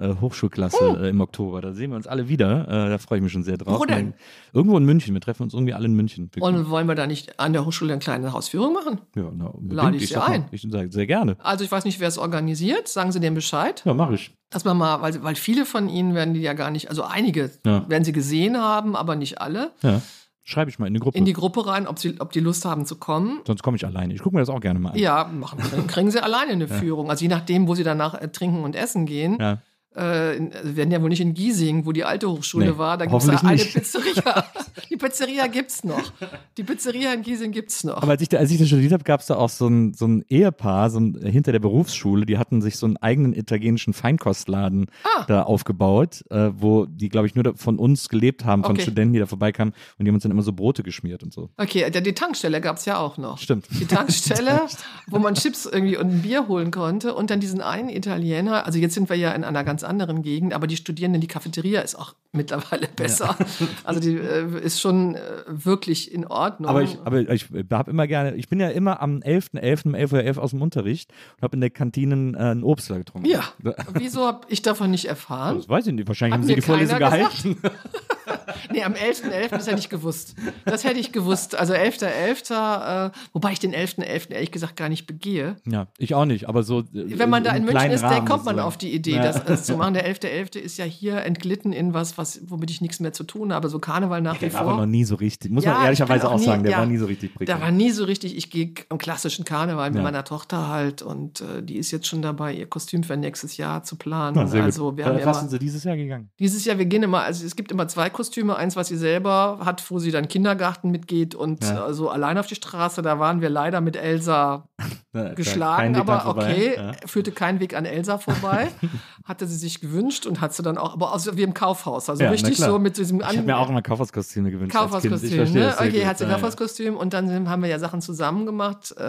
äh, Hochschulklasse äh, im Oktober. Da sehen wir uns alle wieder. Äh, da freue ich mich schon sehr drauf. Wo denn? Irgendwo in München. Wir treffen uns irgendwie alle in München. Wir- Und wollen wir da nicht an der Hochschule eine kleine Hausführung machen? ja, na, lade ich Sie sag mal, ein. Ich sage sehr gerne. Also ich weiß nicht, wer es organisiert. Sagen Sie dem Bescheid. Ja, mache ich. Dass man mal, weil, weil viele von Ihnen werden die ja gar nicht, also einige Ja. werden sie gesehen haben, aber nicht alle, Ja. Schreibe ich mal in die Gruppe. in die Gruppe rein, ob sie, ob die Lust haben zu kommen. Sonst komme ich alleine. Ich gucke mir das auch gerne mal an. Ja, machen, dann kriegen sie alleine eine Führung. Also je nachdem, wo sie danach äh, trinken und essen gehen. Ja. Äh, also wir werden ja wohl nicht in Giesing, wo die alte Hochschule Nee, war. Da gibt es eine nicht. Pizzeria. Die Pizzeria gibt's noch. Die Pizzeria in Giesing gibt's noch. Aber als ich da, als ich da studiert habe, gab es da auch so ein, so ein Ehepaar so ein, hinter der Berufsschule, die hatten sich so einen eigenen italienischen Feinkostladen Ah. da aufgebaut, äh, wo die, glaube ich, nur von uns gelebt haben, von Okay. Studenten, die da vorbeikamen und die haben uns dann immer so Brote geschmiert und so. Okay, die Tankstelle gab's ja auch noch. Stimmt. Die Tankstelle, wo man Chips irgendwie und ein Bier holen konnte. Und dann diesen einen Italiener. Also jetzt sind wir ja in einer ganz anderen Gegend, aber die Studierenden, die Cafeteria ist auch mittlerweile besser. Also die äh, ist schon äh, wirklich in Ordnung. Aber ich, aber ich habe immer gerne, ich bin ja immer am 11.11. um 11.11 Uhr aus dem Unterricht und habe in der Kantine äh, einen Obstler getrunken. ja, wieso habe ich davon nicht erfahren? Das weiß ich nicht. Wahrscheinlich Hat haben sie die Vorlesung gehalten. Nee, am 11.11. ist ja nicht gewusst. Das hätte ich gewusst. Also 11.11., äh, wobei ich den 11.11. ehrlich gesagt gar nicht begehe. Ja, ich auch nicht, aber so. äh, Wenn man da in München ist, dann kommt man sozusagen. auf die Idee, Ja. das, das zu machen. Der 11.11. ist ja hier entglitten in was, was, womit ich nichts mehr zu tun habe. So Karneval nach wie Der war aber vor. noch nie so richtig, muss Ja, man ich ehrlicherweise auch nie- sagen, der ja, war nie so richtig Der war prickelnd. nie so richtig. Ich gehe am klassischen Karneval mit meiner Tochter halt und äh, die ist jetzt schon dabei, ihr Kostüm für nächstes Jahr zu planen. Sehr also wir haben Äh, ja was sind sie dieses Jahr gegangen? dieses Jahr, wir gehen immer, also es gibt immer zwei Kostüme, eins, was sie selber hat, wo sie dann Kindergarten mitgeht und Ja. äh, so allein auf die Straße, da waren wir leider mit Elsa geschlagen, aber okay, Ja. führte kein Weg an Elsa vorbei. hatte sie sich gewünscht und hat sie dann auch, aber also wie im Kaufhaus, also Ja, richtig so mit diesem Ich habe mir auch immer Kaufhauskostüme gewünscht. als Kind. Ich Kaufhauskostüm, verstehe ne? Okay, hat sie Kaufhauskostüm und dann haben wir ja Sachen zusammen gemacht, äh,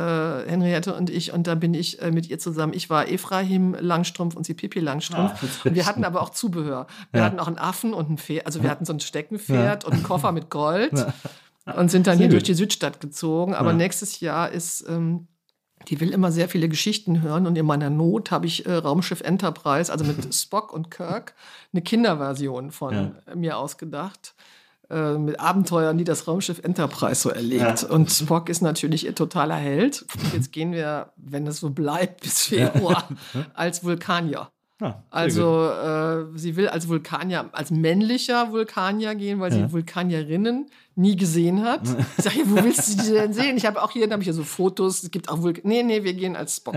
Henriette und ich, und da bin ich äh, mit ihr zusammen. Ich war Ephraim Langstrumpf und sie Pippi Langstrumpf. und wir hatten aber auch Zubehör. Wir hatten auch einen Affen und ein Pferd, also wir hatten so ein Steckenpferd und einen Koffer mit Gold und sind dann Sehr hier durch gut. die Südstadt gezogen. Aber Ja. nächstes Jahr ist. Ähm, die will immer sehr viele Geschichten hören und in meiner Not habe ich äh, Raumschiff Enterprise, also mit Spock und Kirk, eine Kinderversion von Ja. mir ausgedacht. Äh, mit Abenteuern, die das Raumschiff Enterprise so erlebt. Und Spock ist natürlich ihr totaler Held. Jetzt gehen wir, wenn es so bleibt, bis Februar als Vulkanier. Ah. Also äh, sie will als Vulkanier, als männlicher Vulkanier gehen, weil sie Vulkanierinnen nie gesehen hat. Ich sage, wo willst du die denn sehen? Ich habe auch hier, dann habe ich ja so Fotos. Es gibt auch Vulkan. Nee, nee, wir gehen als Spock.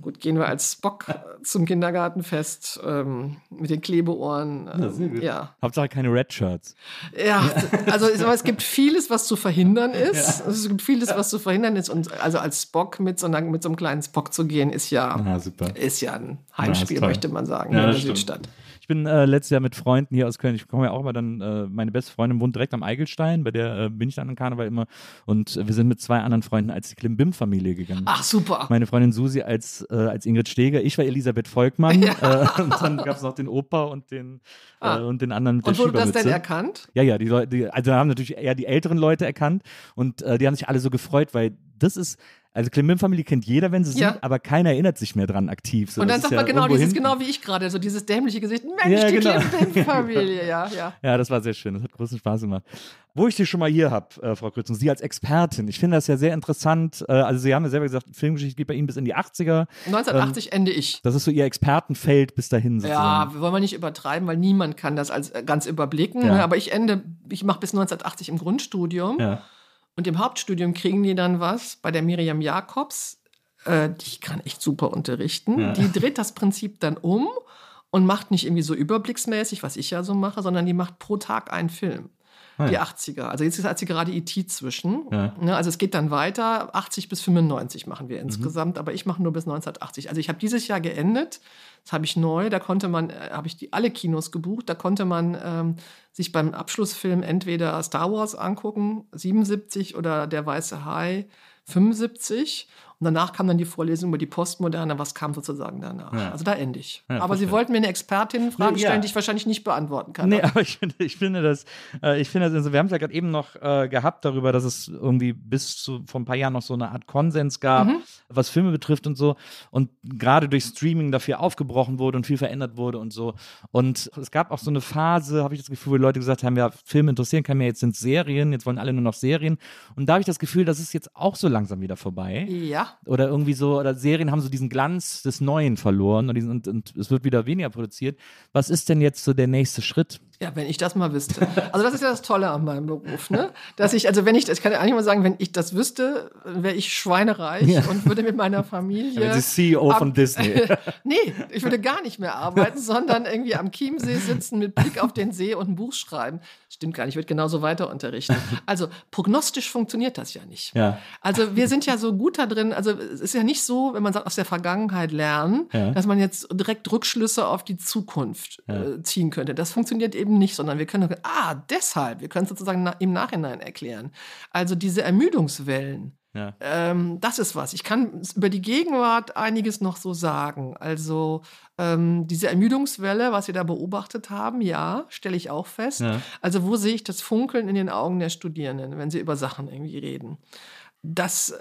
Gut, gehen wir als Spock äh, zum Kindergartenfest ähm, mit den Klebeohren. Ähm, ja, Hauptsache keine Red Shirts. ja, also mal, es gibt vieles, was zu verhindern ist. Es gibt vieles, was zu verhindern ist. Und also als Spock mit so, einer, mit so einem kleinen Spock zu gehen, ist ja, Ah, super. ist ja ein Ja, Heimspiel, möchte man sagen, Ja, hier in der stimmt. Ich bin äh, letztes Jahr mit Freunden hier aus Köln. Ich komme ja auch immer dann, äh, meine beste Freundin wohnt direkt am Eigelstein, bei der äh, bin ich dann an Karneval immer. Und wir sind mit zwei anderen Freunden als die Klimbim-Familie gegangen. Ach, super. Meine Freundin Susi als, äh, als Ingrid Steger, ich war Elisabeth Volkmann äh, und dann gab es noch den Opa und den, Ah. äh, und den anderen mit Und wurde das denn erkannt? Ja, ja, die Leute, die, also haben natürlich eher die älteren Leute erkannt und äh, die haben sich alle so gefreut, weil das ist, also Klimbim-Familie kennt jeder, wenn sie Ja. sieht, aber keiner erinnert sich mehr dran aktiv. So, und dann sagt man ja genau dieses, hinten. genau wie ich gerade, so dieses dämliche Gesicht. Mensch, Ja, die genau. Klimbim-Familie, ja, ja. Ja, das war sehr schön. Das hat großen Spaß gemacht. Wo ich Sie schon mal hier habe, äh, Frau Krützung, Sie als Expertin. Ich finde das ja sehr interessant. Äh, also Sie haben ja selber gesagt, Filmgeschichte geht bei Ihnen bis in die 80er. 1980 ende ich. Das ist so Ihr Expertenfeld bis dahin Ja, sozusagen. wollen wir nicht übertreiben, weil niemand kann das als äh, ganz überblicken. Ja. Ne? Aber ich ende, ich mache bis 1980 im Grundstudium. Ja. Und im Hauptstudium kriegen die dann was bei der Miriam Jakobs. Äh, die kann echt super unterrichten. Ja. Die dreht das Prinzip dann um und macht nicht irgendwie so überblicksmäßig, was ich ja so mache, sondern die macht pro Tag einen Film. Ah, Die ja. 80er. Also jetzt hat sie gerade E.T. zwischen. Ja. Ne, also es geht dann weiter. 80 bis 95 machen Mhm. wir insgesamt, aber ich mache nur bis 1980. Also ich habe dieses Jahr geendet. Das habe ich neu. Da konnte man, äh, habe ich die alle Kinos gebucht. Da konnte man ähm, sich beim Abschlussfilm entweder Star Wars angucken, 77 oder Der Weiße Hai, 75. Und danach kam dann die Vorlesung über die Postmoderne, was kam sozusagen danach. Ja. Also da endlich. Ja, aber verstehe. Sie wollten mir eine Expertin Fragen Ja. stellen, die ich wahrscheinlich nicht beantworten kann. Nee, aber ich finde, ich finde das, äh, ich finde das, also wir haben es ja gerade eben noch äh, gehabt darüber, dass es irgendwie bis zu vor ein paar Jahren noch so eine Art Konsens gab, Mhm. was Filme betrifft und so. Und gerade durch Streaming dafür aufgebrochen wurde und viel verändert wurde und so. Und es gab auch so eine Phase, habe ich das Gefühl, wo Leute gesagt haben, ja, Filme interessieren kann mir, jetzt sind Serien, jetzt wollen alle nur noch Serien. Und da habe ich das Gefühl, das ist jetzt auch so langsam wieder vorbei. Ja. Oder irgendwie so, oder Serien haben so diesen Glanz des Neuen verloren und, diesen, und, und es wird wieder weniger produziert. Was ist denn jetzt so der nächste Schritt? Ja, wenn ich das mal wüsste. Also das ist ja das Tolle an meinem Beruf, ne? Dass ich, also wenn ich, ich kann ja eigentlich mal sagen, wenn ich das wüsste, wäre ich schweinereich Ja. und würde mit meiner Familie. Ja, CEO von Disney. nee, ich würde gar nicht mehr arbeiten, sondern irgendwie am Chiemsee sitzen mit Blick auf den See und ein Buch schreiben. Stimmt gar nicht, ich würde genauso weiter unterrichten. Also prognostisch funktioniert das ja nicht. Ja. Also wir sind ja so gut da drin, also es ist ja nicht so, wenn man sagt, aus der Vergangenheit lernen, Ja. dass man jetzt direkt Rückschlüsse auf die Zukunft äh, ziehen könnte. Das funktioniert eben nicht, sondern wir können, ah, deshalb, wir können es sozusagen na, im Nachhinein erklären. Also diese Ermüdungswellen, Ja. ähm, das ist was. Ich kann über die Gegenwart einiges noch so sagen. Also ähm, diese Ermüdungswelle, was wir da beobachtet haben, ja, stelle ich auch fest. Ja. Also wo sehe ich das Funkeln in den Augen der Studierenden, wenn sie über Sachen irgendwie reden? Das,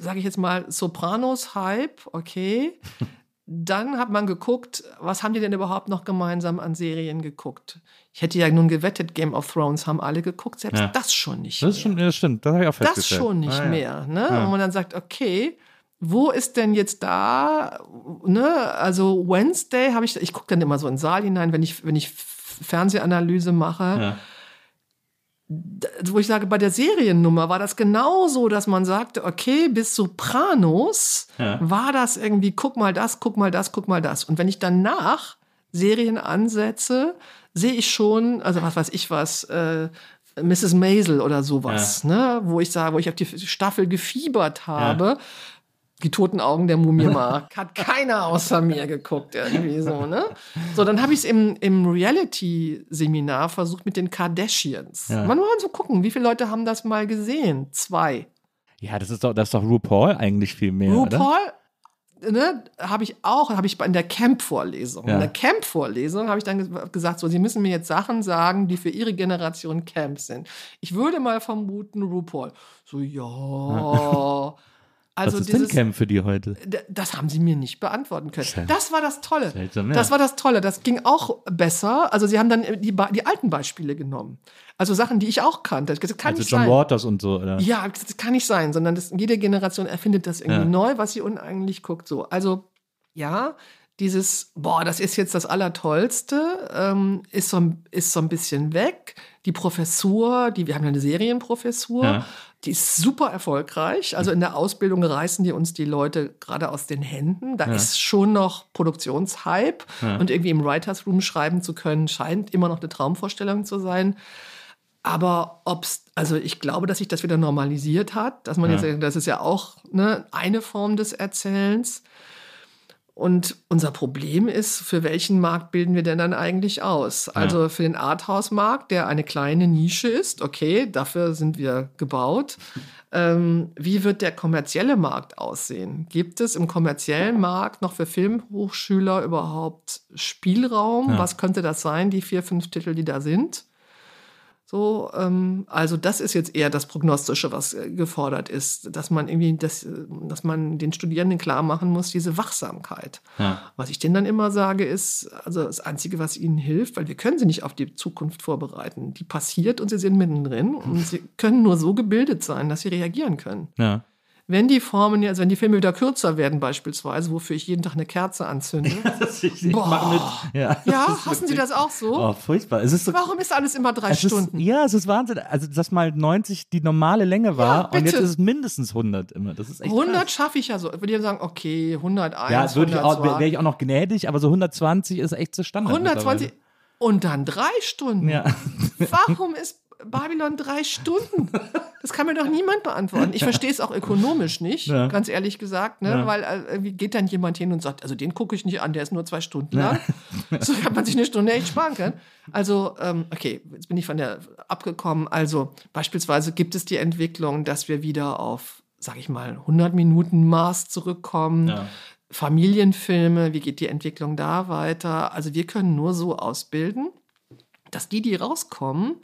sage ich jetzt mal, Sopranos-Hype, okay. Dann hat man geguckt, was haben die denn überhaupt noch gemeinsam an Serien geguckt? Ich hätte ja nun gewettet, Game of Thrones haben alle geguckt, selbst Ja. das schon nicht. Das mehr schon, das stimmt, das habe ich auch das festgestellt. schon nicht Ah, ja. mehr. Ne? Ja. Und man dann sagt, okay, wo ist denn jetzt da, ne, also Wednesday habe ich, ich gucke dann immer so in den Saal hinein, wenn ich, wenn ich Fernsehanalyse mache, Ja. Wo ich sage, bei der Seriennummer war das genauso, dass man sagte, okay, bis Sopranos Ja. war das irgendwie, guck mal das, guck mal das, guck mal das. Und wenn ich danach Serien ansetze, sehe ich schon, also was weiß ich was, äh, Mrs. Maisel oder sowas, ne, wo ich sage, wo ich auf die Staffel gefiebert habe. Die toten Augen der Mumie Mark. Hat keiner außer mir geguckt, irgendwie so, ne? So, dann habe ich es im, im Reality-Seminar versucht mit den Kardashians. Ja. Man muss so gucken, wie viele Leute haben das mal gesehen? Zwei. Ja, das ist doch, das ist doch RuPaul eigentlich viel mehr. Oder? RuPaul, ne, habe ich auch, habe ich in der Camp-Vorlesung. Ja. In der Camp-Vorlesung habe ich dann ges- gesagt, so, Sie müssen mir jetzt Sachen sagen, die für Ihre Generation Camp sind. Ich würde mal vermuten, RuPaul. So, ja. Also Was ist dieses, Camp für die heute? Das haben sie mir nicht beantworten können. Sel- Das war das Tolle. Seltsam, ja. Das war das Tolle. Das ging auch besser. Also sie haben dann die, die alten Beispiele genommen. Also Sachen, die ich auch kannte. Das kann Also nicht John sein. Waters und so, oder? Ja, das kann nicht sein, sondern das, jede Generation erfindet das irgendwie Ja. neu, was sie uneigentlich guckt. So, also ja, dieses, boah, das ist jetzt das Allertollste, ähm, ist, so, ein- ist so ein bisschen weg. Die Professur, die, wir haben ja eine Serienprofessur, Ja. Die ist super erfolgreich. Also in der Ausbildung reißen die uns die Leute gerade aus den Händen. Da ist schon noch Produktionshype und irgendwie im Writers Room schreiben zu können, scheint immer noch eine Traumvorstellung zu sein. Aber ob's, also ich glaube, dass sich das wieder normalisiert hat, dass man Ja. jetzt, das ist ja auch ne, eine Form des Erzählens. Und unser Problem ist, für welchen Markt bilden wir denn dann eigentlich aus? Also für den Arthouse-Markt, der eine kleine Nische ist, okay, dafür sind wir gebaut. Ähm, wie wird der kommerzielle Markt aussehen? Gibt es im kommerziellen Markt noch für Filmhochschüler überhaupt Spielraum? Ja. Was könnte das sein, die vier, fünf Titel, die da sind? So, ähm, also das ist jetzt eher das Prognostische, was äh, gefordert ist, dass man irgendwie, das, äh, dass man den Studierenden klar machen muss, diese Wachsamkeit. Ja. Was ich denen dann immer sage, ist, also das Einzige, was ihnen hilft, weil wir können sie nicht auf die Zukunft vorbereiten. Die passiert und sie sind mittendrin und sie können nur so gebildet sein, dass sie reagieren können. Ja. Wenn die Formen, also wenn die Filme wieder kürzer werden beispielsweise, wofür ich jeden Tag eine Kerze anzünde. Das, ich, ich Boah. mach mit. Ja, ja, hassen Sie das auch so? Oh, furchtbar. Ist so, Warum ist alles immer drei es ist, Stunden? ja, es ist Wahnsinn. Also, dass mal 90 die normale Länge war und bitte. jetzt ist es mindestens 100 immer. Das ist echt 100 krass. schaffe ich ja so. Ich würde ja sagen, okay, 101, Ja, würde ich auch, 102. wäre ich auch noch gnädig, aber so 120 ist echt so Standard. 120 und dann drei Stunden. Ja. Warum ist Babylon drei Stunden? Das kann mir doch niemand beantworten. Ich verstehe es auch ökonomisch nicht, Ja. ganz ehrlich gesagt, ne? Ja. weil äh, irgendwie geht dann jemand hin und sagt, also den gucke ich nicht an, der ist nur zwei Stunden lang. So kann man sich eine Stunde echt sparen können. Also, ähm, okay, jetzt bin ich von der abgekommen. Also beispielsweise gibt es die Entwicklung, dass wir wieder auf sag ich mal, 100 Minuten Maß zurückkommen. Ja. Familienfilme, wie geht die Entwicklung da weiter? Also wir können nur so ausbilden, dass die, die rauskommen,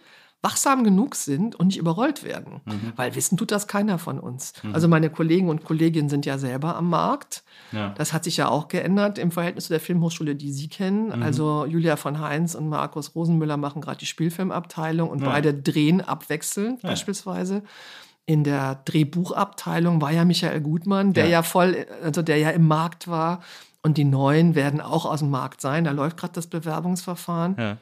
wachsam genug sind und nicht überrollt werden. Mhm. Weil wissen tut das keiner von uns. Also meine Kollegen und Kolleginnen sind ja selber am Markt. Ja. Das hat sich ja auch geändert im Verhältnis zu der Filmhochschule, die Sie kennen. Mhm. Also Julia von Heinz und Markus Rosenmüller machen gerade die Spielfilmabteilung und Ja. beide drehen abwechselnd Ja. beispielsweise. In der Drehbuchabteilung war ja Michael Gutmann, der Ja. ja. voll, also der ja im Markt war. Und die Neuen werden auch aus dem Markt sein. Da läuft gerade das Bewerbungsverfahren. Ja.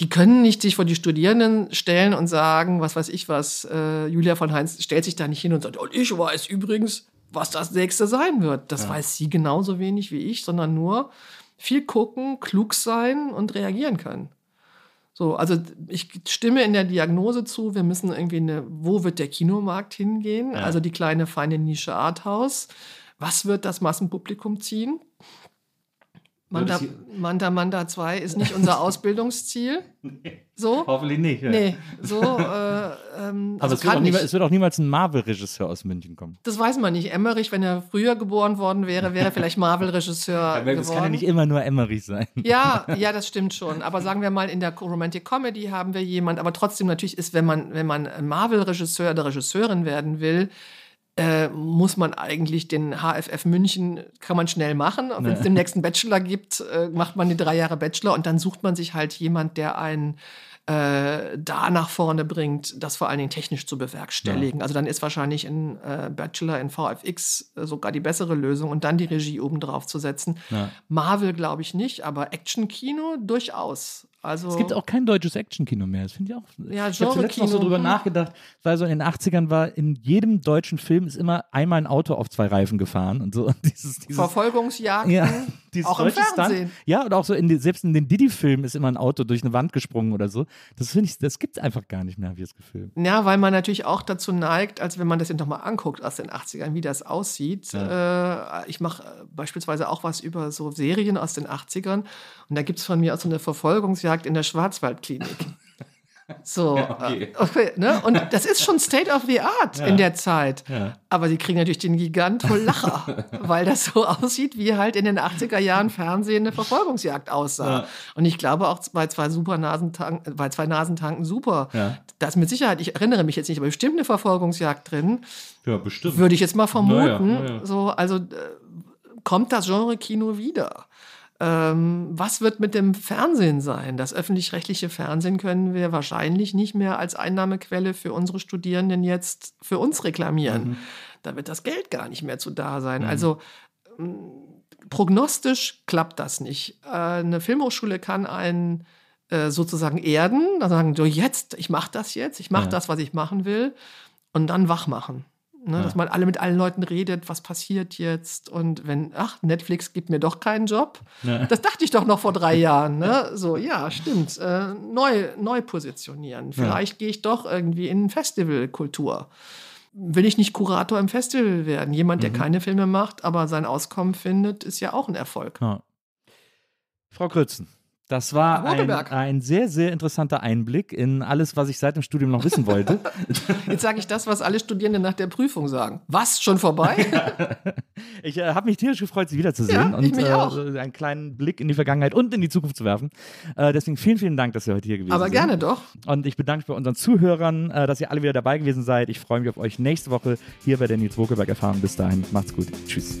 Die können nicht sich vor die Studierenden stellen und sagen, was weiß ich was. Äh, Julia von Heinz stellt sich da nicht hin und sagt, und ich weiß übrigens, was das nächste sein wird. Das weiß sie genauso wenig wie ich, sondern nur viel gucken, klug sein und reagieren können. So, also ich stimme in der Diagnose zu, wir müssen irgendwie eine, wo wird der Kinomarkt hingehen? Ja. Also die kleine feine Nische Arthouse. Was wird das Massenpublikum ziehen? Manda, das Manda Manda 2 ist nicht unser Ausbildungsziel. So? Hoffentlich nicht. Ja. Nee, so. Äh, ähm, Aber also es, wird niemals, es wird auch niemals ein Marvel-Regisseur aus München kommen. Das weiß man nicht. Emmerich, wenn er früher geboren worden wäre, wäre er vielleicht Marvel-Regisseur Aber es kann ja geworden. nicht immer nur Emmerich sein. Ja, ja, das stimmt schon. Aber sagen wir mal, in der Romantic Comedy haben wir jemand, aber trotzdem natürlich ist, wenn man, wenn man Marvel-Regisseur oder Regisseurin werden will, äh, muss man eigentlich den HFF München, kann man schnell machen. Wenn es den nächsten Bachelor gibt, äh, macht man die drei Jahre Bachelor und dann sucht man sich halt jemand, der einen äh, da nach vorne bringt, das vor allen Dingen technisch zu bewerkstelligen. Also dann ist wahrscheinlich ein äh, Bachelor in VFX äh, sogar die bessere Lösung und dann die Regie oben drauf zu setzen. Ja. Marvel glaube ich nicht, aber Action-Kino durchaus. Also Es gibt auch kein deutsches Actionkino mehr. Das finde ich auch. Ja, ich habe zuletzt noch so drüber hm. nachgedacht, weil so in den 80ern war in jedem deutschen Film ist immer einmal ein Auto auf zwei Reifen gefahren und so. Und dieses, dieses, Verfolgungsjagden, ja, dieses auch im deutsche Stunt. Fernsehen. Ja, und auch so in den, selbst in den Diddy-Filmen ist immer ein Auto durch eine Wand gesprungen oder so. Das finde ich, das gibt es einfach gar nicht mehr, habe ich das Gefühl. Ja, weil man natürlich auch dazu neigt, als wenn man das jetzt nochmal anguckt aus den 80ern, wie das aussieht. Äh, ich mache äh, beispielsweise auch was über so Serien aus den 80ern und da gibt es von mir auch so eine Verfolgungsjagd in der Schwarzwaldklinik. So, okay. äh, okay, ne? Und das ist schon State of the Art in der Zeit. Ja. Aber sie kriegen natürlich den Gigant voll Lacher, weil das so aussieht, wie halt in den 80er Jahren Fernsehen eine Verfolgungsjagd aussah. Ja. Und ich glaube auch bei zwei super Nasentanken, bei zwei Nasentanken super. Ja. Da ist mit Sicherheit, ich erinnere mich jetzt nicht, aber bestimmt eine Verfolgungsjagd drin. Ja, bestimmt. Würde ich jetzt mal vermuten. Na ja, na ja. So, also äh, kommt das Genre Kino wieder? Ähm, was wird mit dem Fernsehen sein? Das öffentlich-rechtliche Fernsehen können wir wahrscheinlich nicht mehr als Einnahmequelle für unsere Studierenden jetzt für uns reklamieren. Da wird das Geld gar nicht mehr zu da sein. Also ähm, prognostisch klappt das nicht. Äh, eine Filmhochschule kann einen äh, sozusagen erden, dann sagen, so jetzt, ich mache das jetzt, ich mache Ja. das, was ich machen will und dann wach machen. Ne, Dass man alle mit allen Leuten redet, was passiert jetzt und wenn, ach, Netflix gibt mir doch keinen Job. Ja. Das dachte ich doch noch vor drei Jahren. Ne? So, ja, stimmt. Äh, neu, neu positionieren. Vielleicht gehe ich doch irgendwie in Festivalkultur. Will ich nicht Kurator im Festival werden? Jemand, der keine Filme macht, aber sein Auskommen findet, ist ja auch ein Erfolg. Ja. Frau Krützen, das war ein, ein sehr, sehr interessanter Einblick in alles, was ich seit dem Studium noch wissen wollte. Jetzt sage ich das, was alle Studierenden nach der Prüfung sagen. Was? Schon vorbei? Ich äh, habe mich tierisch gefreut, Sie wiederzusehen Ja, und äh, einen kleinen Blick in die Vergangenheit und in die Zukunft zu werfen. Äh, deswegen vielen, vielen Dank, dass Sie heute hier gewesen aber sind. gerne doch. Und ich bedanke mich bei unseren Zuhörern, äh, dass ihr alle wieder dabei gewesen seid. Ich freue mich auf euch nächste Woche hier bei der Nils Wokelberg Erfahrung. Bis dahin, macht's gut. Tschüss.